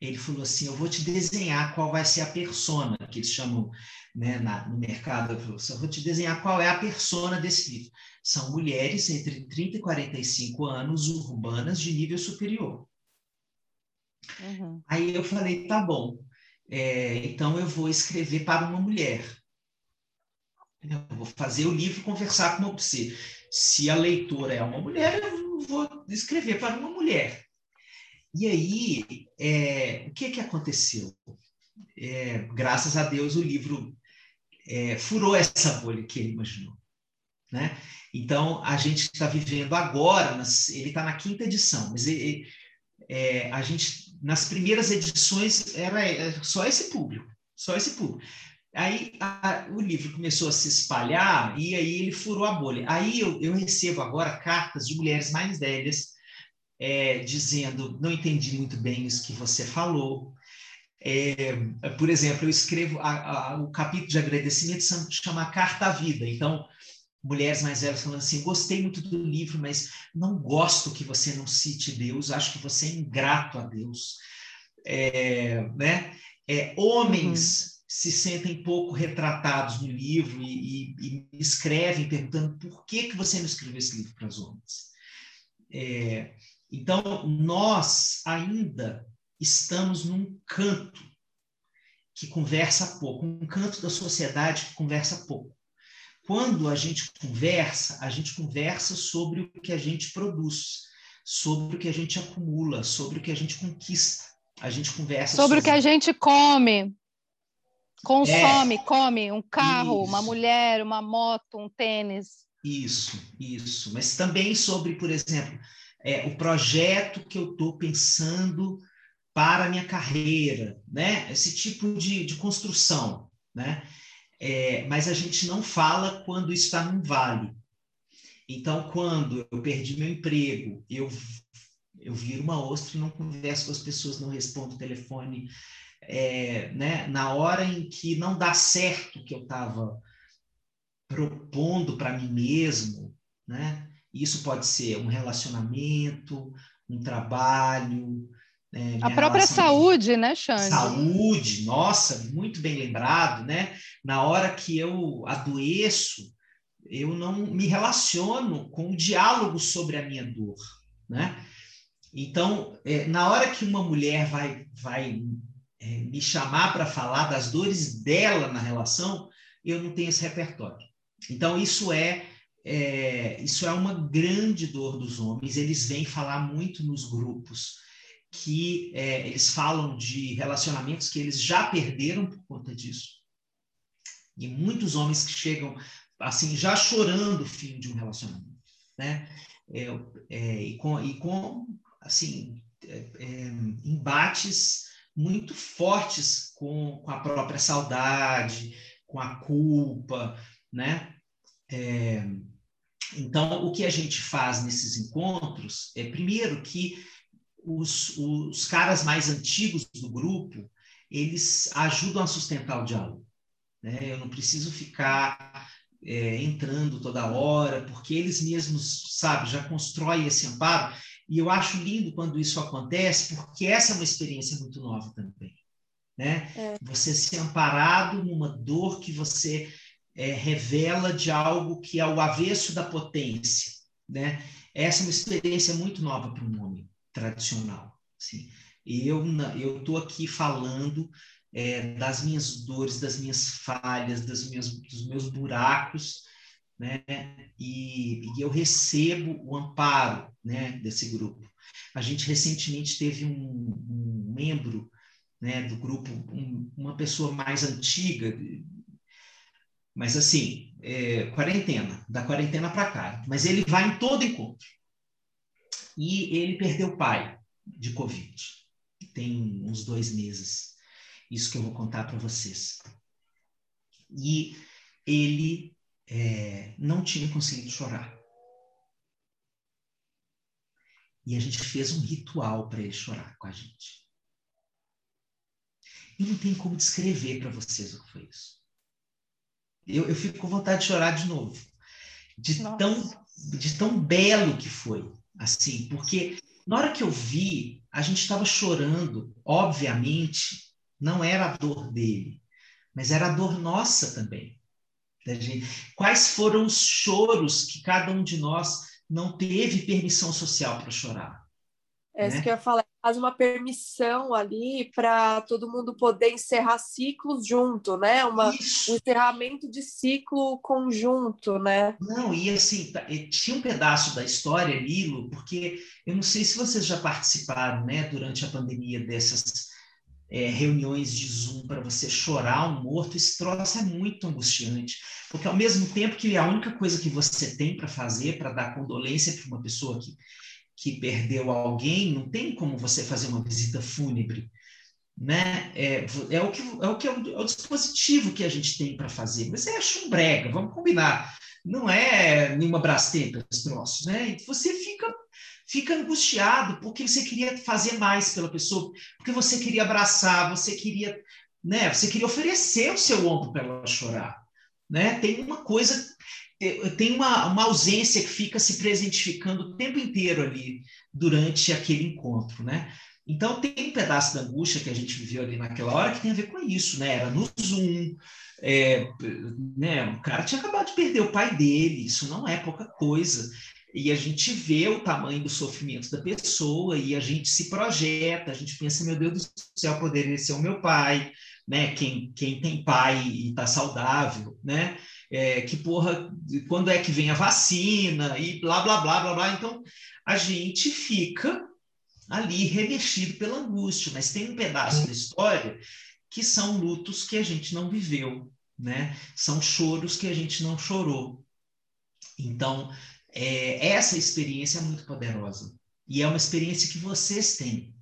Ele falou assim: eu vou te desenhar qual vai ser a persona, que eles chamam né, na, no mercado. Eu, eu vou te desenhar qual é a persona desse livro. São mulheres entre 30 e 45 anos, urbanas, de nível superior. Uhum. Aí eu falei, tá bom, é, então eu vou escrever para uma mulher. Eu vou fazer o livro conversar com você. Se a leitora é uma mulher, eu vou escrever para uma mulher. E aí, é, o que, que aconteceu? É, graças a Deus, o livro é, furou essa bolha que ele imaginou. Né? Então, a gente está vivendo agora, ele está na quinta edição, mas ele, é, a gente, nas primeiras edições, era é, só esse público, só esse público. Aí a, o livro começou a se espalhar e aí ele furou a bolha. Aí eu, eu recebo agora cartas de mulheres mais velhas é, dizendo: não entendi muito bem isso que você falou. É, por exemplo, eu escrevo a, a, o capítulo de agradecimento chama Carta à Vida. Então, mulheres mais velhas falando assim: gostei muito do livro, mas não gosto que você não cite Deus, acho que você é ingrato a Deus. É, né? É, homens uhum. se sentem pouco retratados no livro e, e, e, escrevem perguntando por que, que você não escreveu esse livro para os homens. É, então, nós ainda estamos num canto que conversa pouco, um canto da sociedade que conversa pouco. Quando a gente conversa, a gente conversa sobre o que a gente produz, sobre o que a gente acumula, sobre o que a gente conquista. A gente conversa sobre, sobre... o que a gente come, consome, é. come um carro, isso. uma mulher, uma moto, um tênis. Isso, isso. Mas também sobre, por exemplo, é, o projeto que eu estou pensando para a minha carreira, né? Esse tipo de, de construção, né? É, mas a gente não fala quando está num vale. Então, quando eu perdi meu emprego, eu, eu viro uma ostra não converso com as pessoas, não respondo o telefone. É, né? Na hora em que não dá certo o que eu estava propondo para mim mesmo, né? Isso pode ser um relacionamento, um trabalho, é, a própria saúde, né, Xande? Saúde, nossa, muito bem lembrado, né? Na hora que eu adoeço, eu não me relaciono com o diálogo sobre a minha dor, né? Então, é, na hora que uma mulher vai, vai é, me chamar para falar das dores dela na relação, eu não tenho esse repertório. Então, isso é, é, isso é uma grande dor dos homens. Eles vêm falar muito nos grupos que é, eles falam de relacionamentos que eles já perderam por conta disso. E muitos homens que chegam assim já chorando o fim de um relacionamento, né? É, é, e, com, e com assim é, é, embates muito fortes com, com a própria saudade, com a culpa, né? É, então, o que a gente faz nesses encontros é, primeiro, que os, os caras mais antigos do grupo, eles ajudam a sustentar o diálogo. Né? Eu não preciso ficar é, entrando toda hora, porque eles mesmos, sabe, já constroem esse amparo. E eu acho lindo quando isso acontece, porque essa é uma experiência muito nova também. Né? É. Você ser amparado numa dor que você é, revela de algo que é o avesso da potência. Né? Essa é uma experiência muito nova para um homem tradicional. Assim. Eu estou aqui falando é, das minhas dores, das minhas falhas, das minhas, dos meus buracos, né? E, e, eu recebo o amparo, né, desse grupo. A gente recentemente teve um, um membro, né, do grupo, um, uma pessoa mais antiga, mas assim, é, quarentena, da quarentena para cá. Mas ele vai em todo encontro. E ele perdeu o pai de Covid. Tem uns dois meses. Isso que eu vou contar para vocês. E ele é, não tinha conseguido chorar. E a gente fez um ritual para ele chorar com a gente. E não tem como descrever para vocês o que foi isso. Eu, eu fico com vontade de chorar de novo. De tão, de tão belo que foi. Assim, porque na hora que eu vi, a gente estava chorando, obviamente, não era a dor dele, mas era a dor nossa também. Quais foram os choros que cada um de nós não teve permissão social para chorar? É isso né? que eu ia falar. Faz uma permissão ali para todo mundo poder encerrar ciclos junto, né? Uma, um encerramento de ciclo conjunto, né? Não, e assim, tá, tinha um pedaço da história, Lilo, porque eu não sei se vocês já participaram, né, durante a pandemia dessas é, reuniões de Zoom para você chorar um morto, esse troço é muito angustiante. Porque ao mesmo tempo que a única coisa que você tem para fazer, para dar condolência para uma pessoa que, que perdeu alguém, não tem como você fazer uma visita fúnebre. Né? É, é, o que, é, o, que é, o, é o dispositivo que a gente tem para fazer. Mas é chumbrega, vamos combinar. Não é nenhuma brasteta esse troço. Né? Você fica fica angustiado porque você queria fazer mais pela pessoa, porque você queria abraçar, você queria, né, você queria oferecer o seu ombro para ela chorar, né? Tem uma coisa, tem uma, uma ausência que fica se presentificando o tempo inteiro ali durante aquele encontro, né? Então tem um pedaço da angústia que a gente viveu ali naquela hora que tem a ver com isso, né? Era no Zoom, é, né? O cara tinha acabado de perder o pai dele, isso não é pouca coisa e a gente vê o tamanho do sofrimento da pessoa e a gente se projeta, a gente pensa, meu Deus do céu, poderia ser o meu pai, né? Quem, quem tem pai e está saudável, né? É, que porra, quando é que vem a vacina e blá, blá, blá, blá, blá. Então, a gente fica ali remexido pela angústia, mas tem um pedaço da história que são lutos que a gente não viveu, né? São choros que a gente não chorou. Então, é, essa experiência é muito poderosa. E é uma experiência que vocês têm.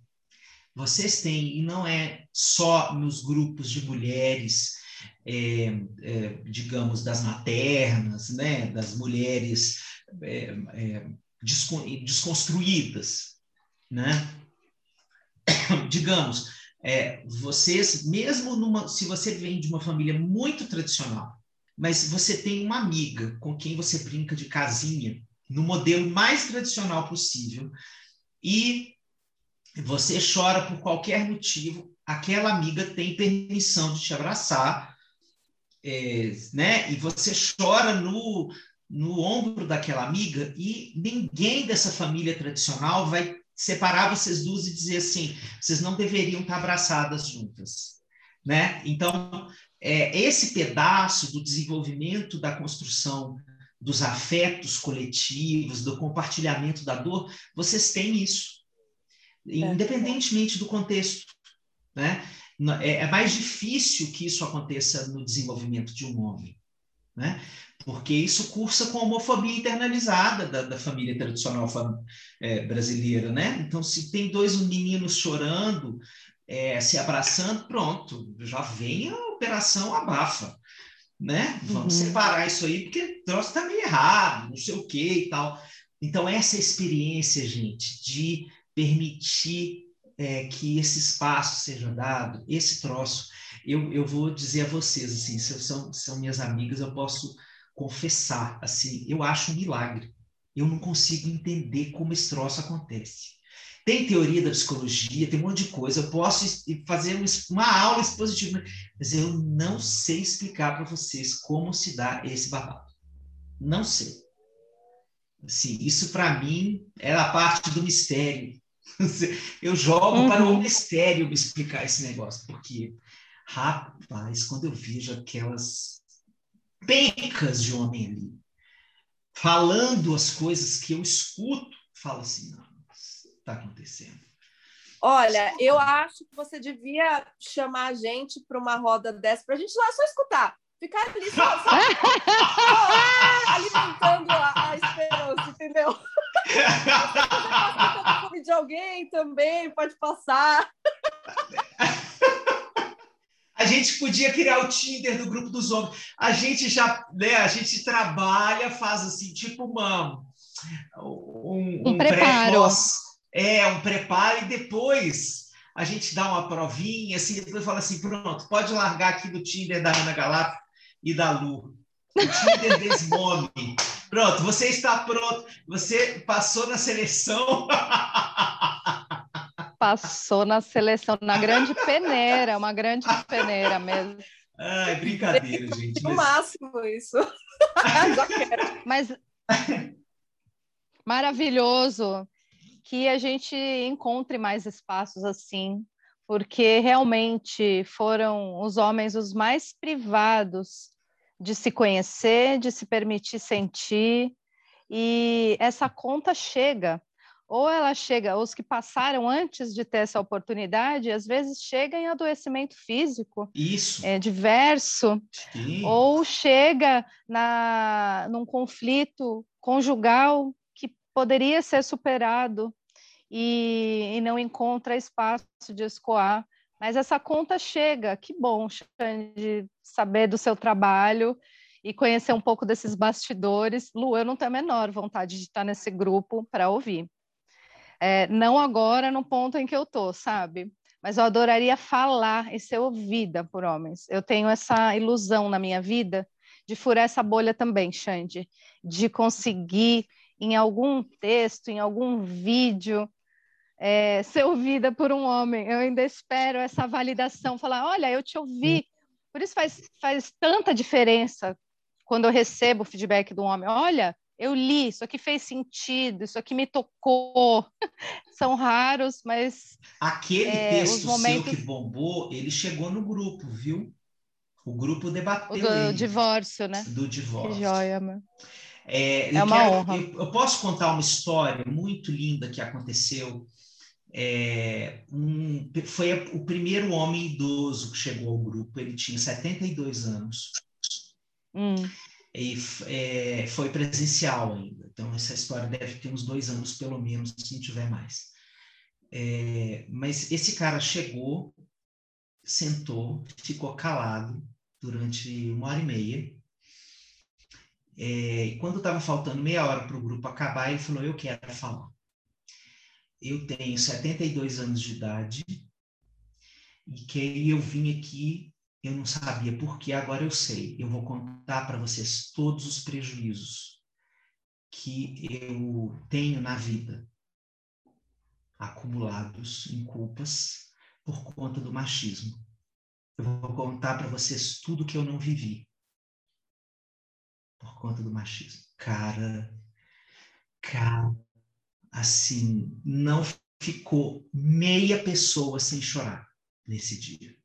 Vocês têm, e não é só nos grupos de mulheres, é, é, digamos, das maternas, né, das mulheres é, é, desconstruídas, né? digamos, é, vocês, mesmo numa, se você vem de uma família muito tradicional, mas você tem uma amiga com quem você brinca de casinha, no modelo mais tradicional possível, e você chora por qualquer motivo, aquela amiga tem permissão de te abraçar, é, né? E você chora no, no ombro daquela amiga e ninguém dessa família tradicional vai separar vocês duas e dizer assim, vocês não deveriam estar abraçadas juntas, né? Então, é, esse pedaço do desenvolvimento da construção dos afetos coletivos, do compartilhamento da dor, vocês têm isso, é. independentemente do contexto. Né? É, é mais difícil que isso aconteça no desenvolvimento de um homem, né? porque isso cursa com a homofobia internalizada da, da família tradicional é, brasileira. Né? Então, se tem dois meninos chorando, é, se abraçando, pronto, já vem a operação abafa, né? Vamos uhum. separar isso aí, porque o troço está meio errado, não sei o que e tal. Então, essa experiência, gente, de permitir é, que esse espaço seja dado, esse troço, eu, eu vou dizer a vocês, assim, se são, são minhas amigas, eu posso confessar, assim, eu acho um milagre. Eu não consigo entender como esse troço acontece. Tem teoria da psicologia, tem um monte de coisa, eu posso fazer uma aula expositiva, mas eu não sei explicar para vocês como se dá esse babado. Não sei. Assim, isso para mim é a parte do mistério. Eu jogo uhum. para o mistério me explicar esse negócio, porque, rapaz, quando eu vejo aquelas pencas de homem ali, falando as coisas que eu escuto, falo assim, não, está acontecendo. Olha, eu acho que você devia chamar a gente para uma roda dessa, para a gente lá só escutar. Ficar ali só, só, só alimentando a, a, esperança, entendeu? Você de alguém também, pode passar. A gente podia criar o Tinder do grupo dos homens. A gente já, né, a gente trabalha, faz assim, tipo uma, um, um, um preparo. É, um preparo e depois a gente dá uma provinha, assim, depois fala assim, pronto, pode largar aqui do Tinder da Ana Galápagos e da Lu. O Tinder desmome. Pronto, você está pronto. Você passou na seleção. Passou na seleção, na grande peneira, uma grande peneira mesmo. Ai, brincadeira, gente. No máximo isso. Mas maravilhoso que a gente encontre mais espaços assim, porque realmente foram os homens os mais privados de se conhecer, de se permitir sentir, e essa conta chega ou ela chega, os que passaram antes de ter essa oportunidade, às vezes chega em adoecimento físico, isso é diverso, Sim. ou chega na num conflito conjugal que poderia ser superado e, e não encontra espaço de escoar. Mas essa conta chega, que bom, de saber do seu trabalho e conhecer um pouco desses bastidores. Lu, eu não tenho a menor vontade de estar nesse grupo para ouvir. É, não agora no ponto em que eu tô, sabe? Mas eu adoraria falar e ser ouvida por homens. Eu tenho essa ilusão na minha vida de furar essa bolha também, Xande, de conseguir em algum texto, em algum vídeo, é, ser ouvida por um homem. Eu ainda espero essa validação, falar, olha, eu te ouvi. Por isso faz, faz tanta diferença quando eu recebo o feedback do homem. Olha, eu li, isso aqui fez sentido, isso aqui me tocou. São raros, mas. Aquele é, texto momentos... seu que bombou, ele chegou no grupo, viu? O grupo debateu. O do ele, divórcio, né? Do divórcio. Que joia, mano. É, é uma quero, honra. Eu, eu, posso contar uma história muito linda que aconteceu. É, um, foi o primeiro homem idoso que chegou ao grupo, ele tinha 72 anos. Hum e é, foi presencial ainda. Então, essa história deve ter uns dois anos, pelo menos, se não tiver mais. É, mas esse cara chegou, sentou, ficou calado durante uma hora e meia. É, e quando estava faltando meia hora para o grupo acabar, ele falou: Eu quero falar. Eu tenho 72 anos de idade e que eu vim aqui eu não sabia por que, agora eu sei. Eu vou contar para vocês todos os prejuízos que eu tenho na vida, acumulados em culpas por conta do machismo. Eu vou contar para vocês tudo que eu não vivi por conta do machismo. Cara, cara, assim, não ficou meia pessoa sem chorar nesse dia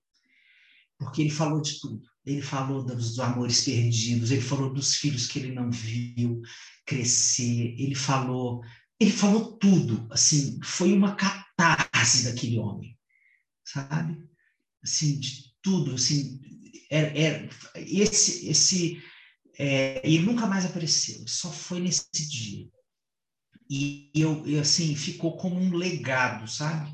porque ele falou de tudo. Ele falou dos amores perdidos, ele falou dos filhos que ele não viu crescer, ele falou, ele falou tudo, assim, foi uma catarse daquele homem, sabe? Assim, de tudo, assim, é, é esse, esse, é, ele nunca mais apareceu, só foi nesse dia. E eu, assim, ficou como um legado, sabe?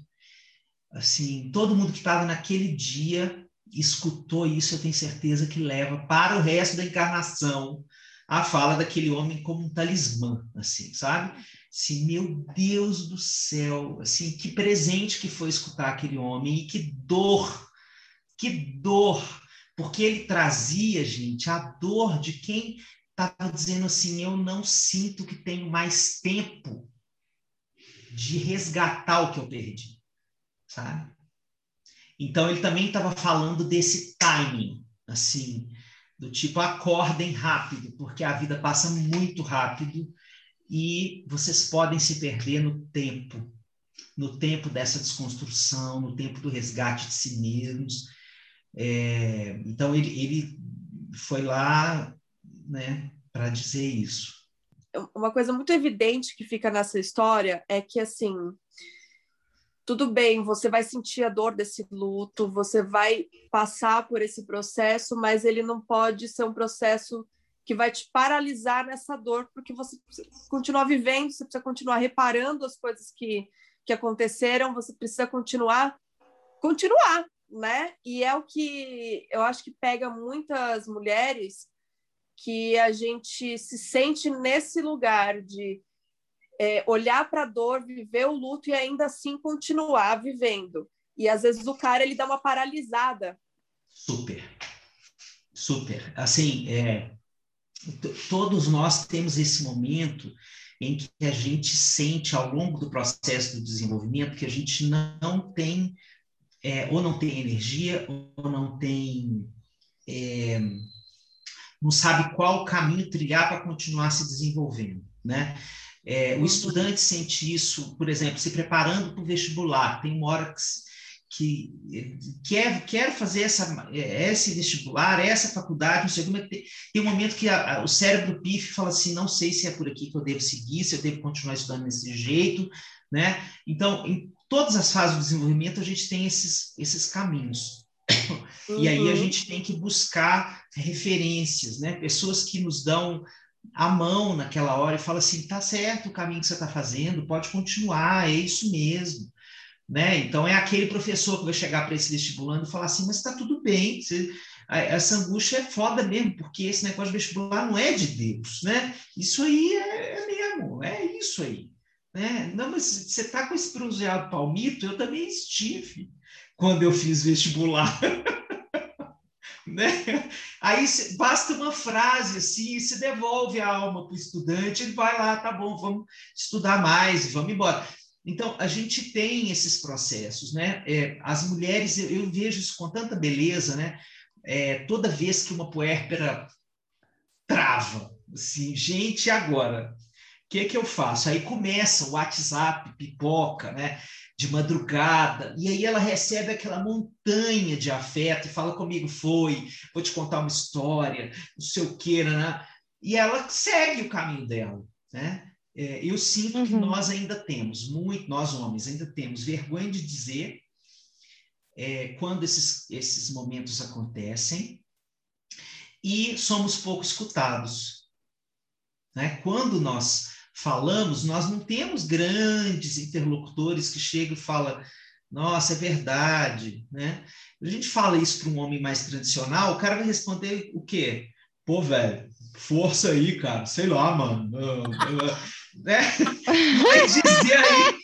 assim, todo mundo que estava naquele dia escutou isso, eu tenho certeza que leva para o resto da encarnação a fala daquele homem como um talismã, assim, sabe? Assim, meu Deus do céu, assim, que presente que foi escutar aquele homem e que dor, que dor, porque ele trazia, gente, a dor de quem estava dizendo assim, eu não sinto que tenho mais tempo de resgatar o que eu perdi, sabe? Então ele também estava falando desse timing, assim, do tipo acordem rápido, porque a vida passa muito rápido e vocês podem se perder no tempo, no tempo dessa desconstrução, no tempo do resgate de si mesmos. É, então ele, ele foi lá, né, para dizer isso. Uma coisa muito evidente que fica nessa história é que assim tudo bem, você vai sentir a dor desse luto, você vai passar por esse processo, mas ele não pode ser um processo que vai te paralisar nessa dor, porque você precisa continuar vivendo, você precisa continuar reparando as coisas que, que aconteceram, você precisa continuar, continuar, né? E é o que eu acho que pega muitas mulheres que a gente se sente nesse lugar de é, olhar para a dor, viver o luto e ainda assim continuar vivendo. E às vezes o cara ele dá uma paralisada. Super, super. Assim, é, todos nós temos esse momento em que a gente sente ao longo do processo do desenvolvimento que a gente não tem é, ou não tem energia ou não tem é, não sabe qual caminho trilhar para continuar se desenvolvendo, né? É, o estudante sente isso, por exemplo, se preparando para o vestibular. Tem uma hora que, que quer, quer fazer essa, esse vestibular, essa faculdade, não sei como, tem, tem um momento que a, a, o cérebro pife fala assim, não sei se é por aqui que eu devo seguir, se eu devo continuar estudando desse jeito, né? Então, em todas as fases do desenvolvimento, a gente tem esses, esses caminhos. Uhum. E aí a uhum. gente tem que buscar referências, né? Pessoas que nos dão a mão naquela hora e fala assim, tá certo o caminho que você está fazendo, pode continuar, é isso mesmo. Né? Então é aquele professor que vai chegar para esse vestibulando e falar assim, mas está tudo bem, você, essa angústia é foda mesmo, porque esse negócio de vestibular não é de Deus, né? Isso aí é, é mesmo, é isso aí. Né? Não, mas você está com esse bronzeado palmito, eu também estive quando eu fiz vestibular. né? Aí basta uma frase assim, se devolve a alma para o estudante, ele vai lá, tá bom, vamos estudar mais, vamos embora. Então, a gente tem esses processos, né? É, as mulheres, eu, eu, vejo isso com tanta beleza, né? É, toda vez que uma puérpera trava, assim, gente, agora? O que é que eu faço? Aí começa o WhatsApp, pipoca, né? De madrugada, e aí ela recebe aquela montanha de afeto e fala comigo, foi, vou te contar uma história, não sei o que, né? e ela segue o caminho dela, né? É, eu sinto uhum. que nós ainda temos, muito, nós homens ainda temos vergonha de dizer é, quando esses, esses momentos acontecem e somos pouco escutados. Né? Quando nós falamos, nós não temos grandes interlocutores que chegam e falam, nossa, é verdade, né? A gente fala isso para um homem mais tradicional, o cara vai responder o quê? Pô, velho, força aí, cara, sei lá, mano. né? Vai dizer aí.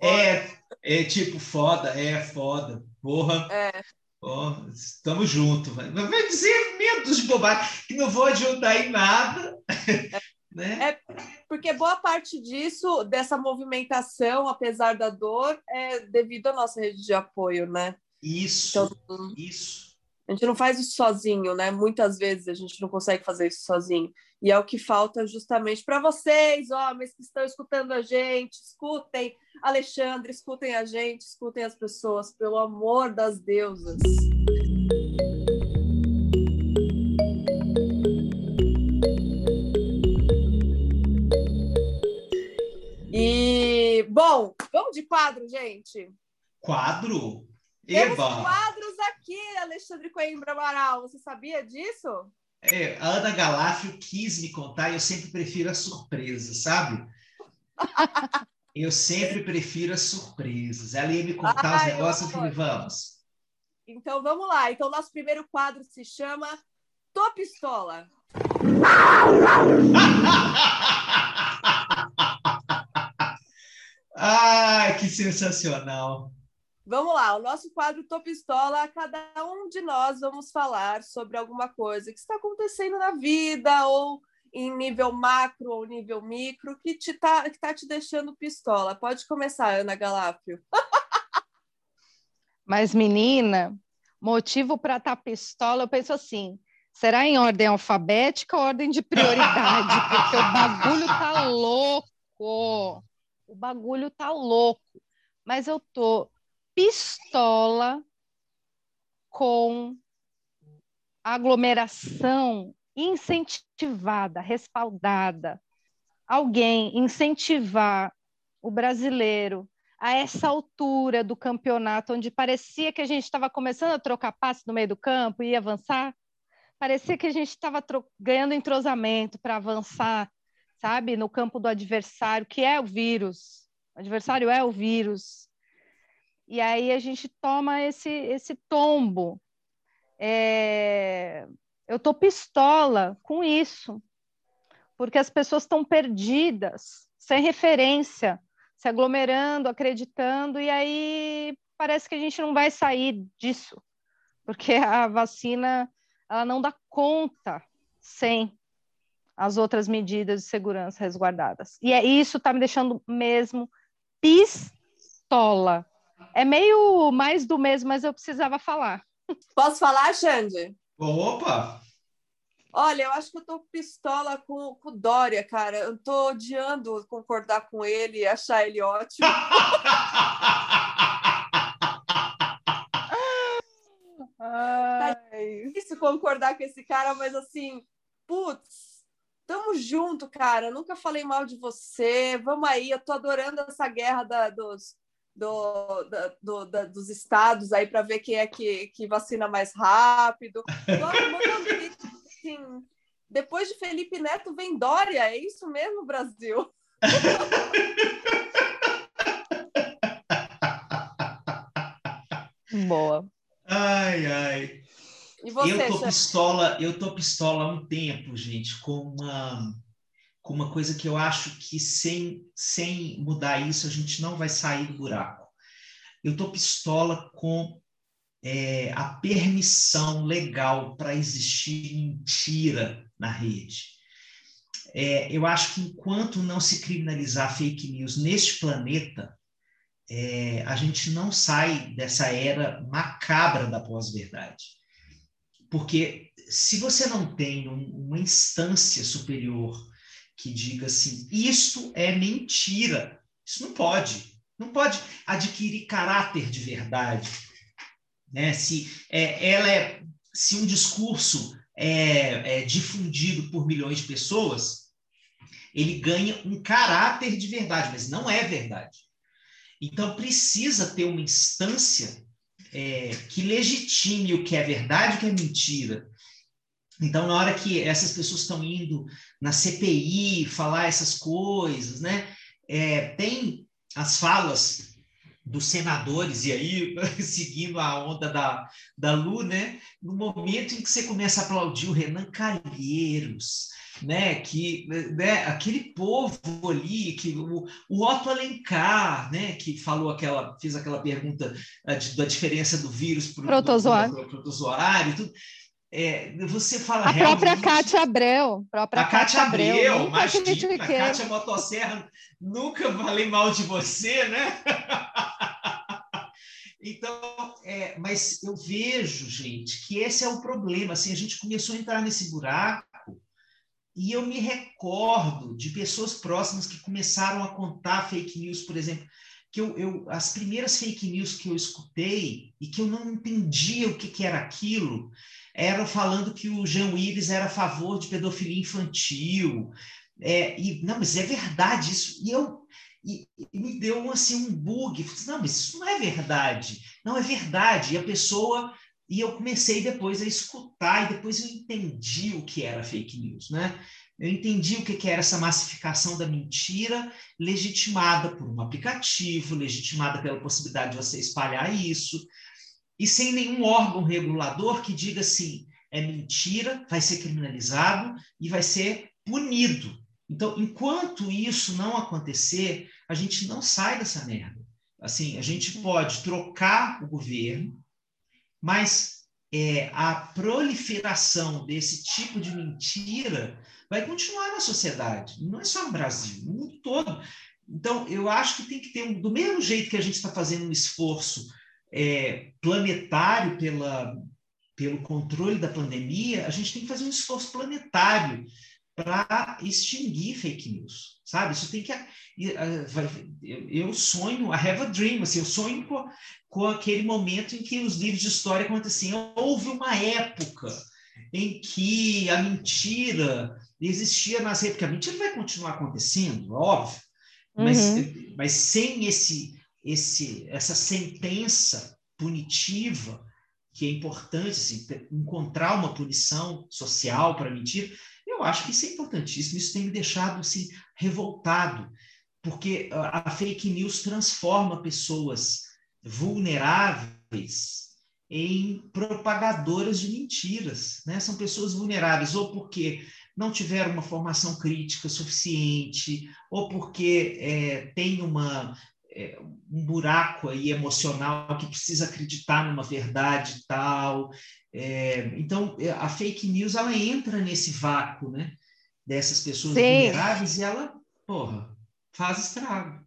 É, é tipo, foda, é foda, porra. É. Oh, estamos juntos. Vai dizer medos de bobagem que não vou adiantar em nada. É. Né? É porque boa parte disso, dessa movimentação, apesar da dor, é devido à nossa rede de apoio, né? Isso, então, isso. A gente não faz isso sozinho, né? Muitas vezes a gente não consegue fazer isso sozinho. E é o que falta justamente para vocês, homens que estão escutando a gente, escutem Alexandre, escutem a gente, escutem as pessoas, pelo amor das deusas. Bom, vamos de quadro, gente? Quadro? Eba! Temos quadros aqui, Alexandre Coimbra Amaral. Você sabia disso? É, a Ana Galafio quis me contar e eu sempre prefiro a surpresa, sabe? Eu sempre prefiro as surpresas. Ela ia me contar os negócios, eu falei, vamos. Então vamos lá. Então, nosso primeiro quadro se chama Tô Pistola. Ai, que sensacional! Vamos lá, o nosso quadro Tô Pistola, cada um de nós vamos falar sobre alguma coisa que está acontecendo na vida, ou em nível macro ou nível micro, que te tá, que tá te deixando pistola. Pode começar, Ana Galápio. Mas, menina, motivo para estar tá pistola, eu penso assim: será em ordem alfabética ou ordem de prioridade? Porque o bagulho tá louco. O bagulho tá louco. Mas eu tô pistola com aglomeração incentivada, respaldada. Alguém incentivar o brasileiro a essa altura do campeonato, onde parecia que a gente estava começando a trocar passe no meio do campo e avançar, parecia que a gente estava ganhando entrosamento para avançar, sabe, no campo do adversário, que é o vírus. O adversário é o vírus. E aí a gente toma esse, esse tombo. É... Eu tô pistola com isso, porque as pessoas estão perdidas, sem referência, se aglomerando, acreditando, e aí parece que a gente não vai sair disso, porque a vacina ela não dá conta sem as outras medidas de segurança resguardadas. E é isso está me deixando mesmo pistola. É meio mais do mesmo, mas eu precisava falar. Posso falar, Xande? Opa! Olha, eu acho que eu tô pistola com, com o Dória, cara. Eu tô odiando concordar com ele e achar ele ótimo. É isso concordar com esse cara, mas assim, putz, tamo junto, cara. Nunca falei mal de você. Vamos aí, eu tô adorando essa guerra da, dos, do, da, do, da, dos estados aí para ver quem é que, que vacina mais rápido. assim, depois de Felipe Neto vem Dória, é isso mesmo, Brasil? Boa. Ai, ai. Você, eu tô pistola, eu tô pistola há um tempo, gente, com uma com uma coisa que eu acho que sem, sem mudar isso a gente não vai sair do buraco. Eu tô pistola com é, a permissão legal para existir mentira na rede. É, eu acho que enquanto não se criminalizar fake news neste planeta, é, a gente não sai dessa era macabra da pós-verdade. Porque se você não tem um, uma instância superior que diga assim, isto é mentira, isso não pode, não pode adquirir caráter de verdade. Né? Se é, ela é, se um discurso é, é difundido por milhões de pessoas, ele ganha um caráter de verdade, mas não é verdade. Então precisa ter uma instância é, que legitime o que é verdade e o que é mentira. Então, na hora que essas pessoas estão indo na CPI falar essas coisas, né? É, tem as falas dos senadores, e aí, seguindo a onda da, da Lu, né? No momento em que você começa a aplaudir o Renan Calheiros, né? Que, né? Aquele povo ali, que o, o Otto Alencar, né? Que falou aquela, fez aquela pergunta eh, de, da diferença do vírus para o protozoário, protozoário tudo. É, você fala a própria Cátia Abreu, própria a Cátia Abreu, Abreu imagina, a Cátia Motosserra, nunca falei mal de você, né? então, é, mas eu vejo, gente, que esse é o problema. Assim, a gente começou a entrar nesse buraco e eu me recordo de pessoas próximas que começaram a contar fake news, por exemplo, que eu, eu as primeiras fake news que eu escutei e que eu não entendia o que, que era aquilo eram falando que o Jean Willis era a favor de pedofilia infantil. É, e, não, mas é verdade isso. E eu e, e me deu assim, um bug. Não, mas isso não é verdade. Não é verdade. E a pessoa. E eu comecei depois a escutar, e depois eu entendi o que era fake news, né? Eu entendi o que era essa massificação da mentira, legitimada por um aplicativo, legitimada pela possibilidade de você espalhar isso, e sem nenhum órgão regulador que diga assim: é mentira, vai ser criminalizado e vai ser punido. Então, enquanto isso não acontecer, a gente não sai dessa merda. Assim, a gente pode trocar o governo, mas é, a proliferação desse tipo de mentira vai continuar na sociedade. Não é só no Brasil, no mundo todo. Então, eu acho que tem que ter, um, do mesmo jeito que a gente está fazendo um esforço é, planetário pela, pelo controle da pandemia, a gente tem que fazer um esforço planetário para extinguir fake news, sabe? Isso tem que eu sonho, I have a dream, assim, eu sonho com, com aquele momento em que os livros de história aconteciam. Houve uma época em que a mentira existia nas redes, porque a mentira vai continuar acontecendo, óbvio, mas, uhum. mas sem esse, esse, essa sentença punitiva, que é importante, assim, encontrar uma punição social para a mentira, eu acho que isso é importantíssimo, isso tem me deixado assim, revoltado, porque a fake news transforma pessoas vulneráveis em propagadoras de mentiras, né? São pessoas vulneráveis ou porque não tiveram uma formação crítica suficiente, ou porque é, tem uma, é, um buraco aí emocional que precisa acreditar numa verdade tal. É, então, é, a fake news ela entra nesse vácuo, né? Dessas pessoas Sim. vulneráveis e ela, porra, faz estrago.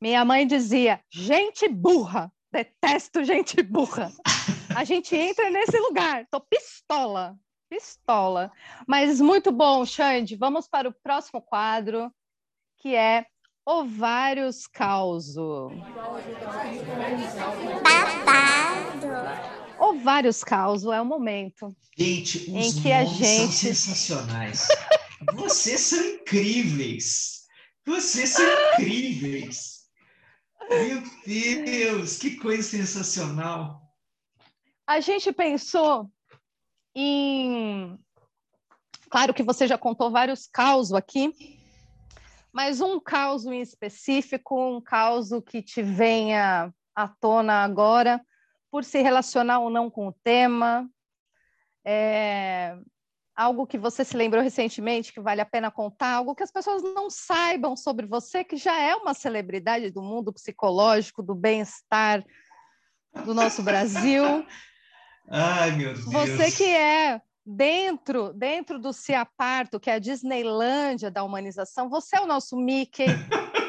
Minha mãe dizia: gente burra, detesto gente burra. A gente entra nesse lugar, tô pistola, pistola. Mas muito bom, Xande. Vamos para o próximo quadro, que é Ovários Causo. Babado. Ovários Causo é o momento gente, em que a gente são sensacionais. Vocês são incríveis. Vocês são incríveis. Meu Deus, que coisa sensacional. A gente pensou em. Claro que você já contou vários causos aqui, mas um caos em específico, um caos que te venha à tona agora, por se relacionar ou não com o tema. É, algo que você se lembrou recentemente que vale a pena contar, algo que as pessoas não saibam sobre você, que já é uma celebridade do mundo psicológico, do bem-estar do nosso Brasil. Ai, meu Deus. Você que é dentro dentro do Ciaparto, que é a Disneylândia da humanização, você é o nosso Mickey.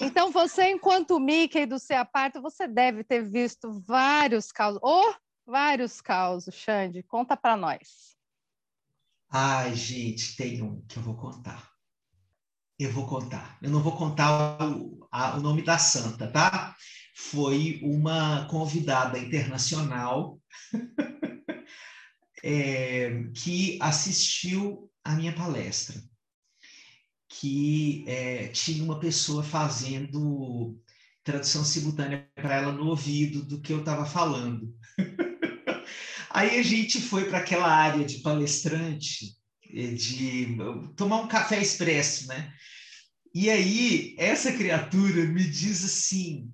Então, você, enquanto Mickey do Ciaparto, você deve ter visto vários casos, ou oh, vários causos, Xande. Conta para nós. Ai, gente, tem um que eu vou contar. Eu vou contar. Eu não vou contar o, a, o nome da santa, tá? Foi uma convidada internacional é, que assistiu a minha palestra, que é, tinha uma pessoa fazendo tradução simultânea para ela no ouvido do que eu estava falando. Aí a gente foi para aquela área de palestrante, eh, de tomar um café expresso, né? E aí essa criatura me diz assim: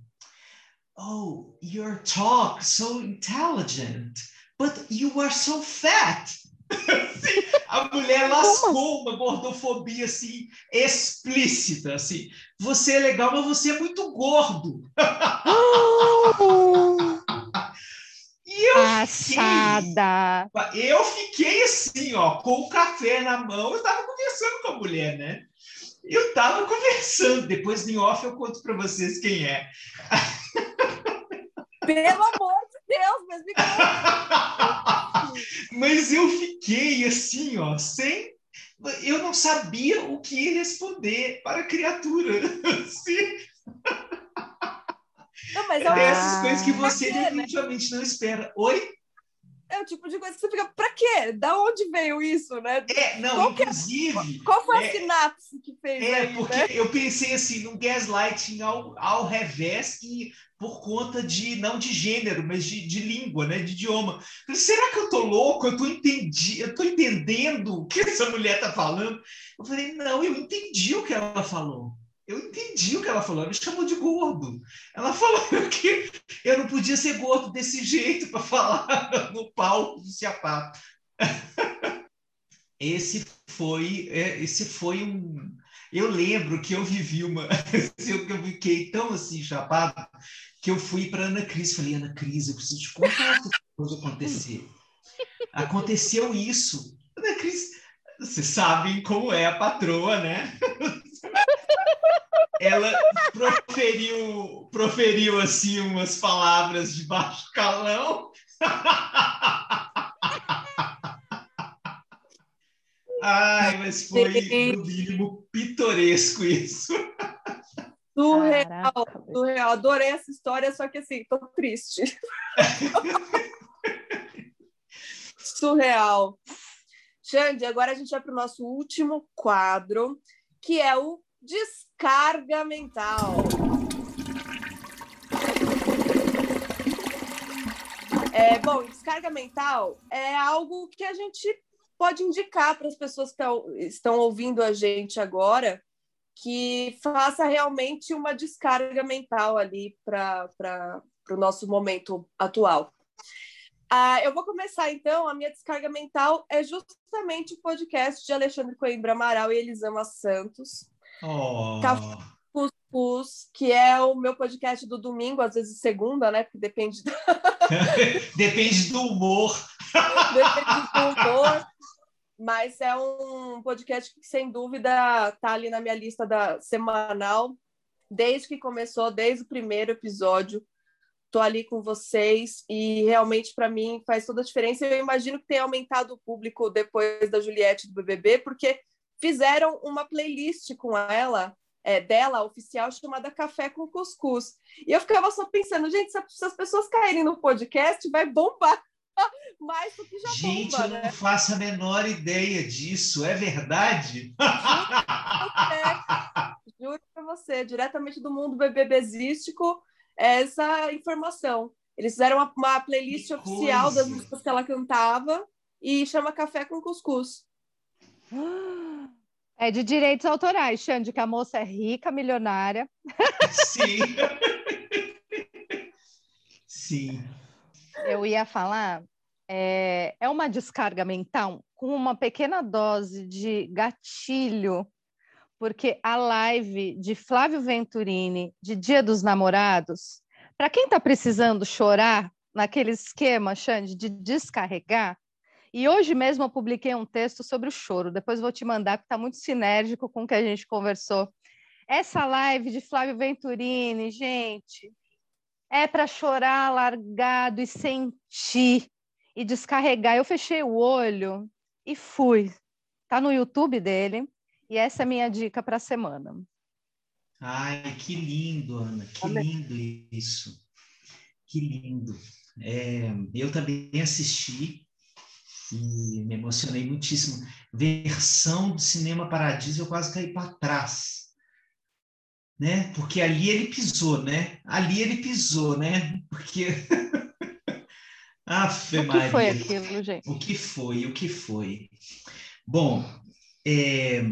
Oh, your talk so intelligent, but you are so fat. a mulher lascou uma gordofobia assim explícita, assim. Você é legal, mas você é muito gordo. E eu Assada. Fiquei, eu fiquei assim, ó, com o café na mão, eu estava conversando com a mulher, né? Eu estava conversando, depois em off eu conto para vocês quem é. Pelo amor de Deus, mas me Mas eu fiquei assim, ó, sem eu não sabia o que responder para a criatura. Não, mas é essas coisas que você quê, né? definitivamente né? não espera. Oi? É o tipo de coisa que você fica, pra quê? Da onde veio isso, né? É, não, qual inclusive... É, qual foi a é, sinapse que fez É, aí, porque né? eu pensei assim, num gaslighting ao, ao revés e por conta de, não de gênero, mas de, de língua, né? de idioma. Falei, será que eu tô louco? Eu tô, entendi, eu entendendo o que essa mulher tá falando? Eu falei, não, eu entendi o que ela falou. Eu entendi o que ela falou, ela me chamou de gordo. Ela falou que eu não podia ser gordo desse jeito para falar no palco do sapato. Esse foi, é, esse foi um. Eu lembro que eu vivi uma. eu fiquei tão assim, chapado, que eu fui para Ana Cris. Falei, Ana Cris, eu preciso te contar o que pode acontecer. Aconteceu isso. Ana Cris, vocês sabem como é a patroa, né? Ela proferiu, proferiu assim umas palavras de baixo calão. Ai, mas foi no mínimo pitoresco isso. Surreal, surreal. Adorei essa história, só que assim, tô triste. surreal. Xande, agora a gente vai para o nosso último quadro, que é o descarga mental. É, bom, descarga mental é algo que a gente pode indicar para as pessoas que estão ouvindo a gente agora que faça realmente uma descarga mental ali para o nosso momento atual. Ah, eu vou começar então. A minha descarga mental é justamente o podcast de Alexandre Coimbra Amaral e Elisama Santos. Oh. Cuscuz, que é o meu podcast do domingo, às vezes segunda, né? Porque depende. Da... depende do humor. depende do humor. Mas é um podcast que, sem dúvida, está ali na minha lista da semanal, desde que começou, desde o primeiro episódio. Estou ali com vocês e realmente para mim faz toda a diferença. Eu imagino que tenha aumentado o público depois da Juliette do BBB, porque fizeram uma playlist com ela, é, dela, oficial, chamada Café com Cuscuz. E eu ficava só pensando, gente, se as pessoas caírem no podcast, vai bombar mais do que já Gente, bomba, eu né? não faço a menor ideia disso. É verdade? Juro para você, diretamente do mundo bebebezístico, essa informação. Eles fizeram uma, uma playlist que oficial coisa. das músicas que ela cantava e chama Café com Cuscuz. É de direitos autorais, Xande, que a moça é rica, milionária. Sim. Sim. Eu ia falar, é, é uma descarga mental com uma pequena dose de gatilho, porque a live de Flávio Venturini, de Dia dos Namorados, para quem está precisando chorar naquele esquema, Xande, de descarregar, e hoje mesmo eu publiquei um texto sobre o choro, depois vou te mandar, que está muito sinérgico com o que a gente conversou. Essa live de Flávio Venturini, gente, é para chorar largado e sentir e descarregar. Eu fechei o olho e fui. Tá no YouTube dele e essa é a minha dica para a semana. Ai, que lindo, Ana, que lindo isso. Que lindo. É, eu também assisti e me emocionei muitíssimo. Versão do Cinema Paradiso, eu quase caí para trás. Né? Porque ali ele pisou, né? Ali ele pisou, né? Porque Afe o que foi aquilo, gente? O que foi? O que foi? Bom, é,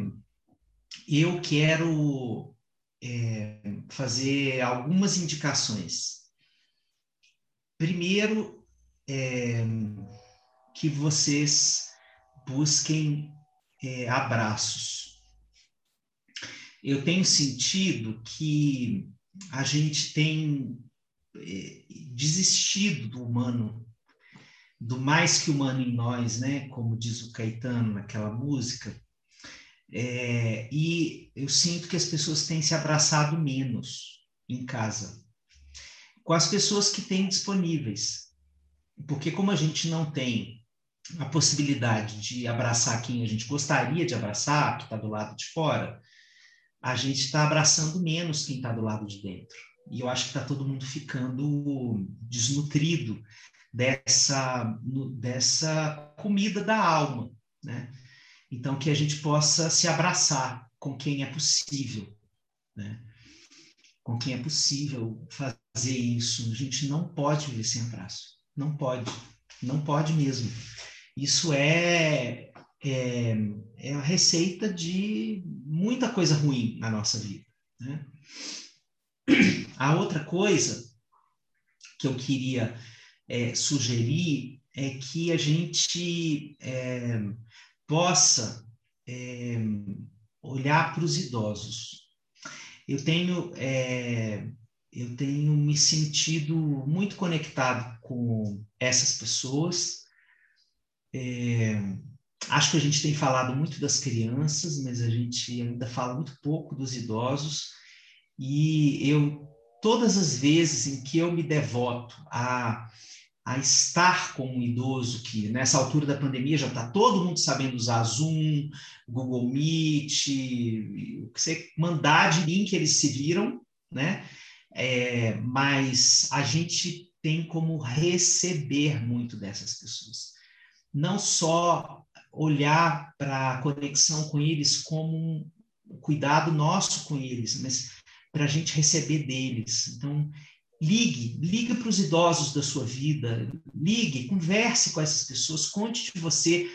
eu quero é, fazer algumas indicações. Primeiro, é, que vocês busquem é, abraços. Eu tenho sentido que a gente tem é, desistido do humano, do mais que humano em nós, né? Como diz o Caetano naquela música. É, e eu sinto que as pessoas têm se abraçado menos em casa, com as pessoas que têm disponíveis. Porque como a gente não tem a possibilidade de abraçar quem a gente gostaria de abraçar, que está do lado de fora, a gente está abraçando menos quem está do lado de dentro. E eu acho que está todo mundo ficando desnutrido dessa, dessa comida da alma, né? Então, que a gente possa se abraçar com quem é possível, né? com quem é possível fazer isso. A gente não pode viver sem abraço. Não pode. Não pode mesmo. Isso é, é, é a receita de muita coisa ruim na nossa vida. Né? A outra coisa que eu queria é, sugerir é que a gente é, possa é, olhar para os idosos. Eu tenho, é, eu tenho me sentido muito conectado com essas pessoas. Acho que a gente tem falado muito das crianças, mas a gente ainda fala muito pouco dos idosos. E eu, todas as vezes em que eu me devoto a a estar com um idoso que nessa altura da pandemia já está todo mundo sabendo usar Zoom, Google Meet, o que você mandar de link eles se viram, né? É, mas a gente tem como receber muito dessas pessoas. Não só olhar para a conexão com eles como um cuidado nosso com eles, mas para a gente receber deles. Então, Ligue, ligue para os idosos da sua vida, ligue, converse com essas pessoas, conte de você,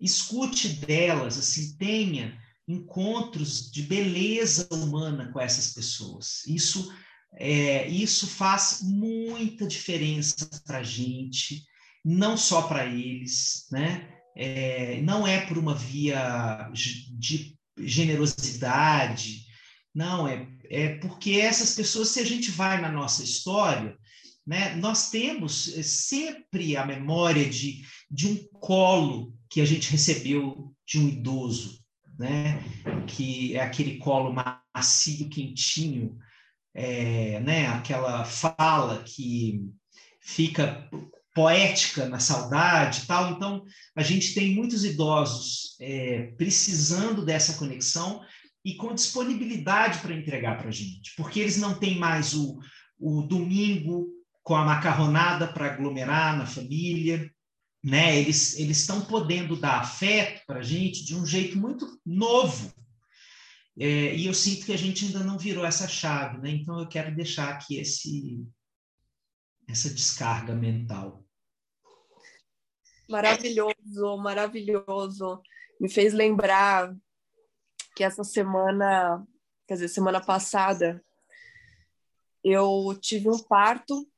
escute delas, assim, tenha encontros de beleza humana com essas pessoas. Isso é, isso faz muita diferença para a gente, não só para eles, né? É, não é por uma via de generosidade, não, é, é porque essas pessoas, se a gente vai na nossa história, né, nós temos eh, sempre a memória de, de um colo que a gente recebeu de um idoso, né, que é aquele colo macio, quentinho, é, né, aquela fala que fica poética na saudade tal. Então, a gente tem muitos idosos é, precisando dessa conexão, e com disponibilidade para entregar para a gente, porque eles não têm mais o, o domingo com a macarronada para aglomerar na família, né? Eles eles estão podendo dar afeto para a gente de um jeito muito novo. É, e eu sinto que a gente ainda não virou essa chave, né? Então eu quero deixar aqui esse essa descarga mental. Maravilhoso, maravilhoso. Me fez lembrar que essa semana, quer dizer, semana passada, eu tive um parto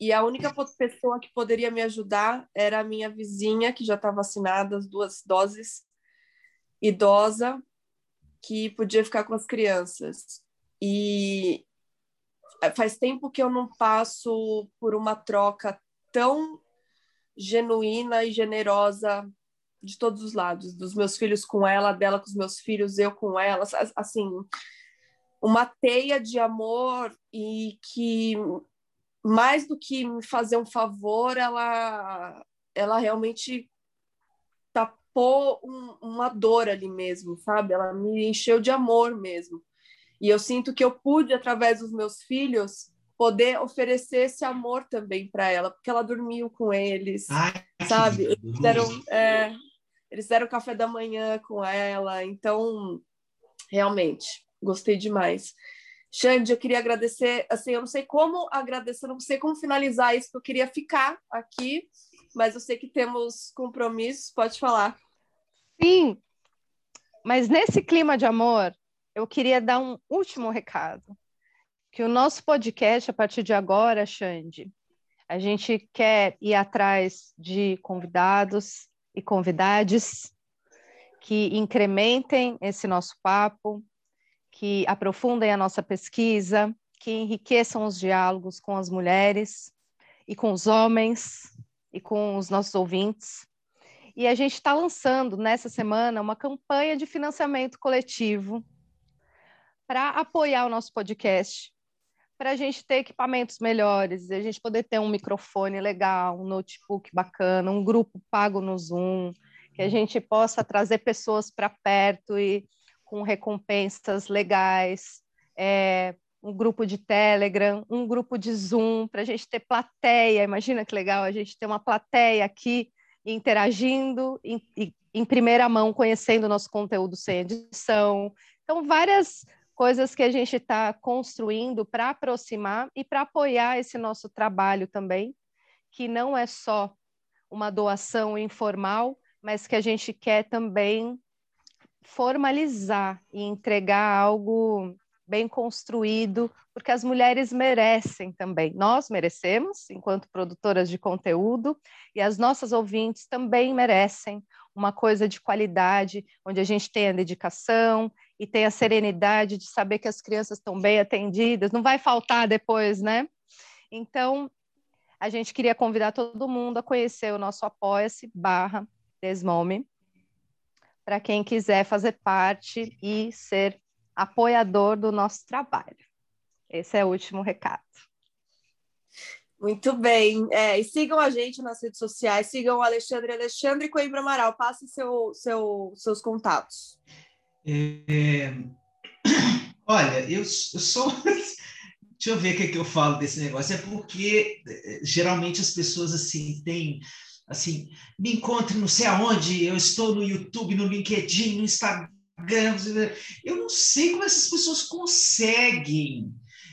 e a única pessoa que poderia me ajudar era a minha vizinha, que já está vacinada as duas doses, idosa, que podia ficar com as crianças. E faz tempo que eu não passo por uma troca tão genuína e generosa de todos os lados, dos meus filhos com ela, dela com os meus filhos, eu com ela, assim, uma teia de amor e que mais do que me fazer um favor, ela ela realmente tapou um, uma dor ali mesmo, sabe? Ela me encheu de amor mesmo. E eu sinto que eu pude através dos meus filhos poder oferecer esse amor também para ela, porque ela dormiu com eles, Ai, sabe? Eles deram, é, eles deram café da manhã com ela, então realmente gostei demais. Xande, eu queria agradecer, assim, eu não sei como agradecer, não sei como finalizar isso, porque eu queria ficar aqui, mas eu sei que temos compromissos, pode falar. Sim, mas nesse clima de amor, eu queria dar um último recado, que o nosso podcast, a partir de agora, Xande, a gente quer ir atrás de convidados, e convidados que incrementem esse nosso papo, que aprofundem a nossa pesquisa, que enriqueçam os diálogos com as mulheres e com os homens e com os nossos ouvintes. E a gente está lançando nessa semana uma campanha de financiamento coletivo para apoiar o nosso podcast, para a gente ter equipamentos melhores, a gente poder ter um microfone legal, um notebook bacana, um grupo pago no Zoom, que a gente possa trazer pessoas para perto e com recompensas legais, é, um grupo de Telegram, um grupo de Zoom, para a gente ter plateia. Imagina que legal a gente ter uma plateia aqui interagindo em, em primeira mão, conhecendo o nosso conteúdo sem edição. Então, várias coisas que a gente está construindo para aproximar e para apoiar esse nosso trabalho também, que não é só uma doação informal, mas que a gente quer também formalizar e entregar algo bem construído, porque as mulheres merecem também. Nós merecemos, enquanto produtoras de conteúdo, e as nossas ouvintes também merecem uma coisa de qualidade, onde a gente tem a dedicação e tem a serenidade de saber que as crianças estão bem atendidas, não vai faltar depois, né? Então, a gente queria convidar todo mundo a conhecer o nosso Apoia-se barra Desmome, para quem quiser fazer parte e ser apoiador do nosso trabalho. Esse é o último recado. Muito bem. É, e sigam a gente nas redes sociais, sigam o Alexandre Alexandre Coimbra Amaral. Passe seu, seu, seus contatos. É... Olha, eu, eu sou. Deixa eu ver o que, é que eu falo desse negócio. É porque é, geralmente as pessoas assim têm assim, me encontre não sei aonde, eu estou no YouTube, no LinkedIn, no Instagram. Eu não sei como essas pessoas conseguem.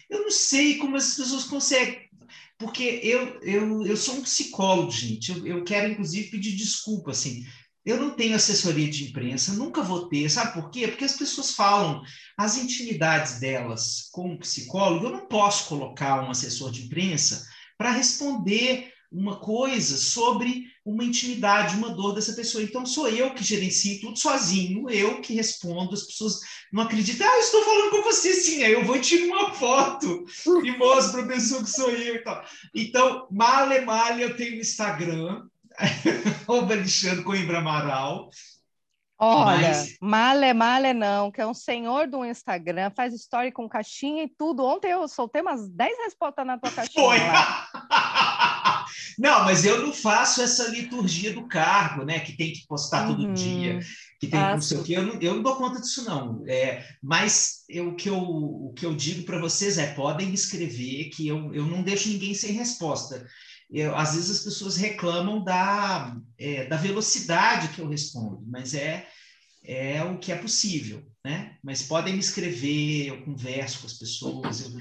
Eu não sei como essas pessoas conseguem. Porque eu, eu, eu sou um psicólogo, gente. Eu, eu quero, inclusive, pedir desculpa, assim. Eu não tenho assessoria de imprensa, nunca vou ter. Sabe por quê? Porque as pessoas falam as intimidades delas com o psicólogo. Eu não posso colocar um assessor de imprensa para responder uma coisa sobre uma intimidade, uma dor dessa pessoa. Então, sou eu que gerencio tudo sozinho, eu que respondo, as pessoas não acreditam, ah, eu estou falando com você sim, aí eu vou tirar uma foto e mostro para a pessoa que sou eu e tal. Então, male, male, eu tenho Instagram, Alexandre Coimbra Amaral, Olha, Mas... male, male não, que é um senhor do Instagram, faz story com caixinha e tudo. Ontem eu soltei umas 10 respostas na tua caixinha. Foi! não, mas eu não faço essa liturgia do cargo, né? Que tem que postar todo uhum. dia, que tem ah, não sei o quê. Eu não, eu não dou conta disso, não. É, mas eu, o, que eu, o que eu digo para vocês é, podem escrever que eu, eu não deixo ninguém sem resposta. Eu, às vezes as pessoas reclamam da, é, da velocidade que eu respondo, mas é, é o que é possível, né? Mas podem me escrever, eu converso com as pessoas. Eu,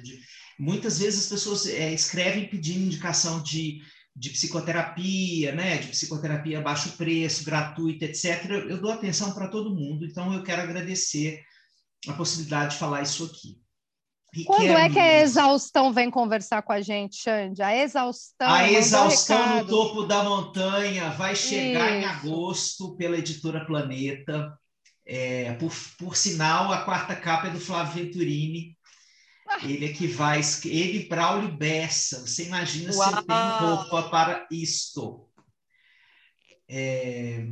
muitas vezes as pessoas é, escrevem pedindo indicação de, de psicoterapia, né? De psicoterapia a baixo preço, gratuita, etc. Eu, eu dou atenção para todo mundo, então eu quero agradecer a possibilidade de falar isso aqui. Quando é que a exaustão vem conversar com a gente, Xande? A exaustão. A exaustão no topo da montanha vai chegar Isso. em agosto pela editora Planeta. É, por, por sinal, a quarta capa é do Flávio Venturini. Ah. Ele é que vai. Ele, Braulio Bessa. Você imagina Uau. se eu tenho roupa para isto. É,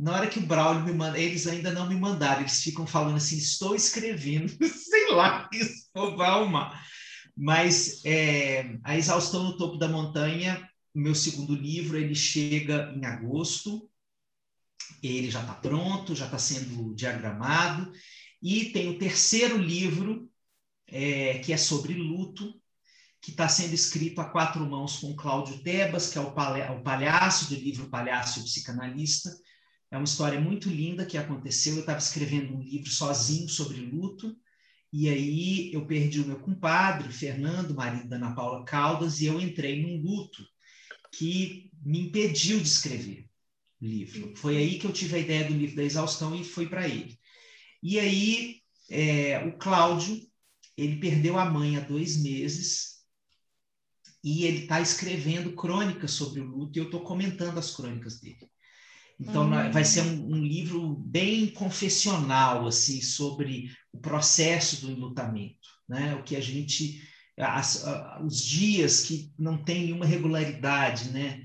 na hora que o Braulio me manda, eles ainda não me mandaram, eles ficam falando assim, estou escrevendo, sei lá, isso uma. Mas é, a exaustão no topo da montanha, meu segundo livro, ele chega em agosto, ele já está pronto, já está sendo diagramado, e tem o terceiro livro, é, que é sobre luto, que está sendo escrito a quatro mãos com Cláudio Tebas, que é o, palhaço do livro Palhaço e Psicanalista, é uma história muito linda que aconteceu. Eu estava escrevendo um livro sozinho sobre luto, e aí eu perdi o meu compadre, Fernando, marido da Ana Paula Caldas, e eu entrei num luto que me impediu de escrever o livro. Foi aí que eu tive a ideia do livro da exaustão e foi para ele. E aí é, o Cláudio, ele perdeu a mãe há dois meses e ele está escrevendo crônicas sobre o luto e eu estou comentando as crônicas dele. Então, uhum. vai ser um, um, livro bem confessional, assim, sobre o processo do enlutamento, né? O que a gente... As, os dias que não tem nenhuma regularidade, né?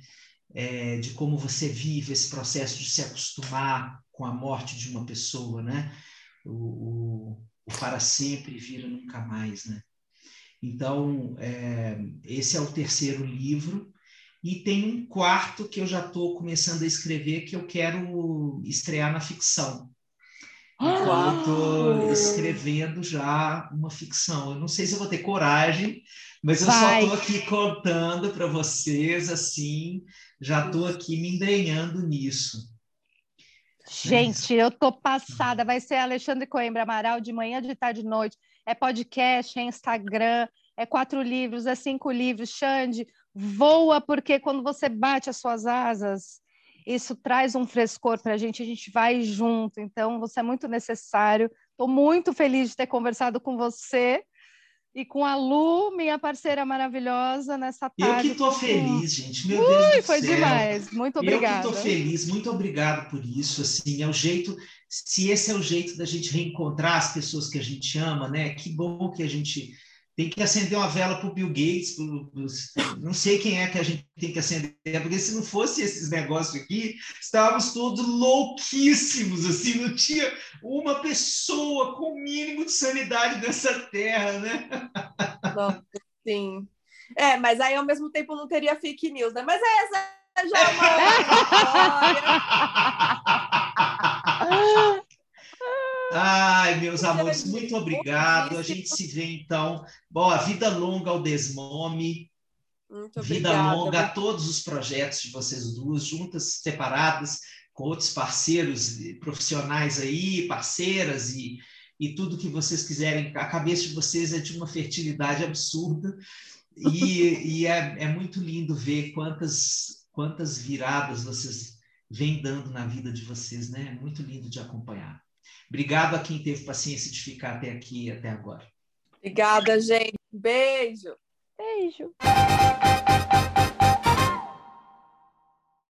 É, de como você vive esse processo de se acostumar com a morte de uma pessoa, né? O, o, o para sempre vira nunca mais, né? Então, é, esse é o terceiro livro, e tem um quarto que eu já estou começando a escrever que eu quero estrear na ficção. Então, eu estou escrevendo já uma ficção. Eu não sei se eu vou ter coragem, mas eu Vai. só estou aqui contando para vocês, assim, já estou aqui me embrenhando nisso. Gente, eu tô passada. Vai ser Alexandre Coimbra Amaral de manhã, de tarde, de noite. é podcast, é Instagram, é quatro livros, é cinco livros. Xande, voa, porque quando você bate as suas asas, isso traz um frescor para a gente, a gente vai junto. Então, você é muito necessário. Estou muito feliz de ter conversado com você e com a Lu, minha parceira maravilhosa, nessa tarde. Eu que estou feliz, gente. Meu Ui, Deus do foi céu. demais. Muito obrigada. Eu que estou feliz. Muito obrigado por isso. Assim, é o jeito. Se esse é o jeito da gente reencontrar as pessoas que a gente ama, né? Que bom que a gente tem que acender uma vela para o Bill Gates, pro, pro, não sei quem é que a gente tem que acender, porque se não fosse esses negócios aqui, estávamos todos louquíssimos, assim, não tinha uma pessoa com o mínimo de sanidade nessa terra, né? Nossa, sim. É, mas aí ao mesmo tempo não teria fake news, né? Mas essa já é uma Ai, meus amores, muito obrigado. A gente se vê então. Boa vida longa ao Desmome. Muito vida obrigada. longa a todos os projetos de vocês duas, juntas, separadas, com outros parceiros profissionais aí, parceiras e, e tudo que vocês quiserem. A cabeça de vocês é de uma fertilidade absurda e, e é, é muito lindo ver quantas, quantas viradas vocês vêm dando na vida de vocês, né? É muito lindo de acompanhar. Obrigado a quem teve paciência de ficar até aqui, até agora. Obrigada, gente. Beijo. Beijo.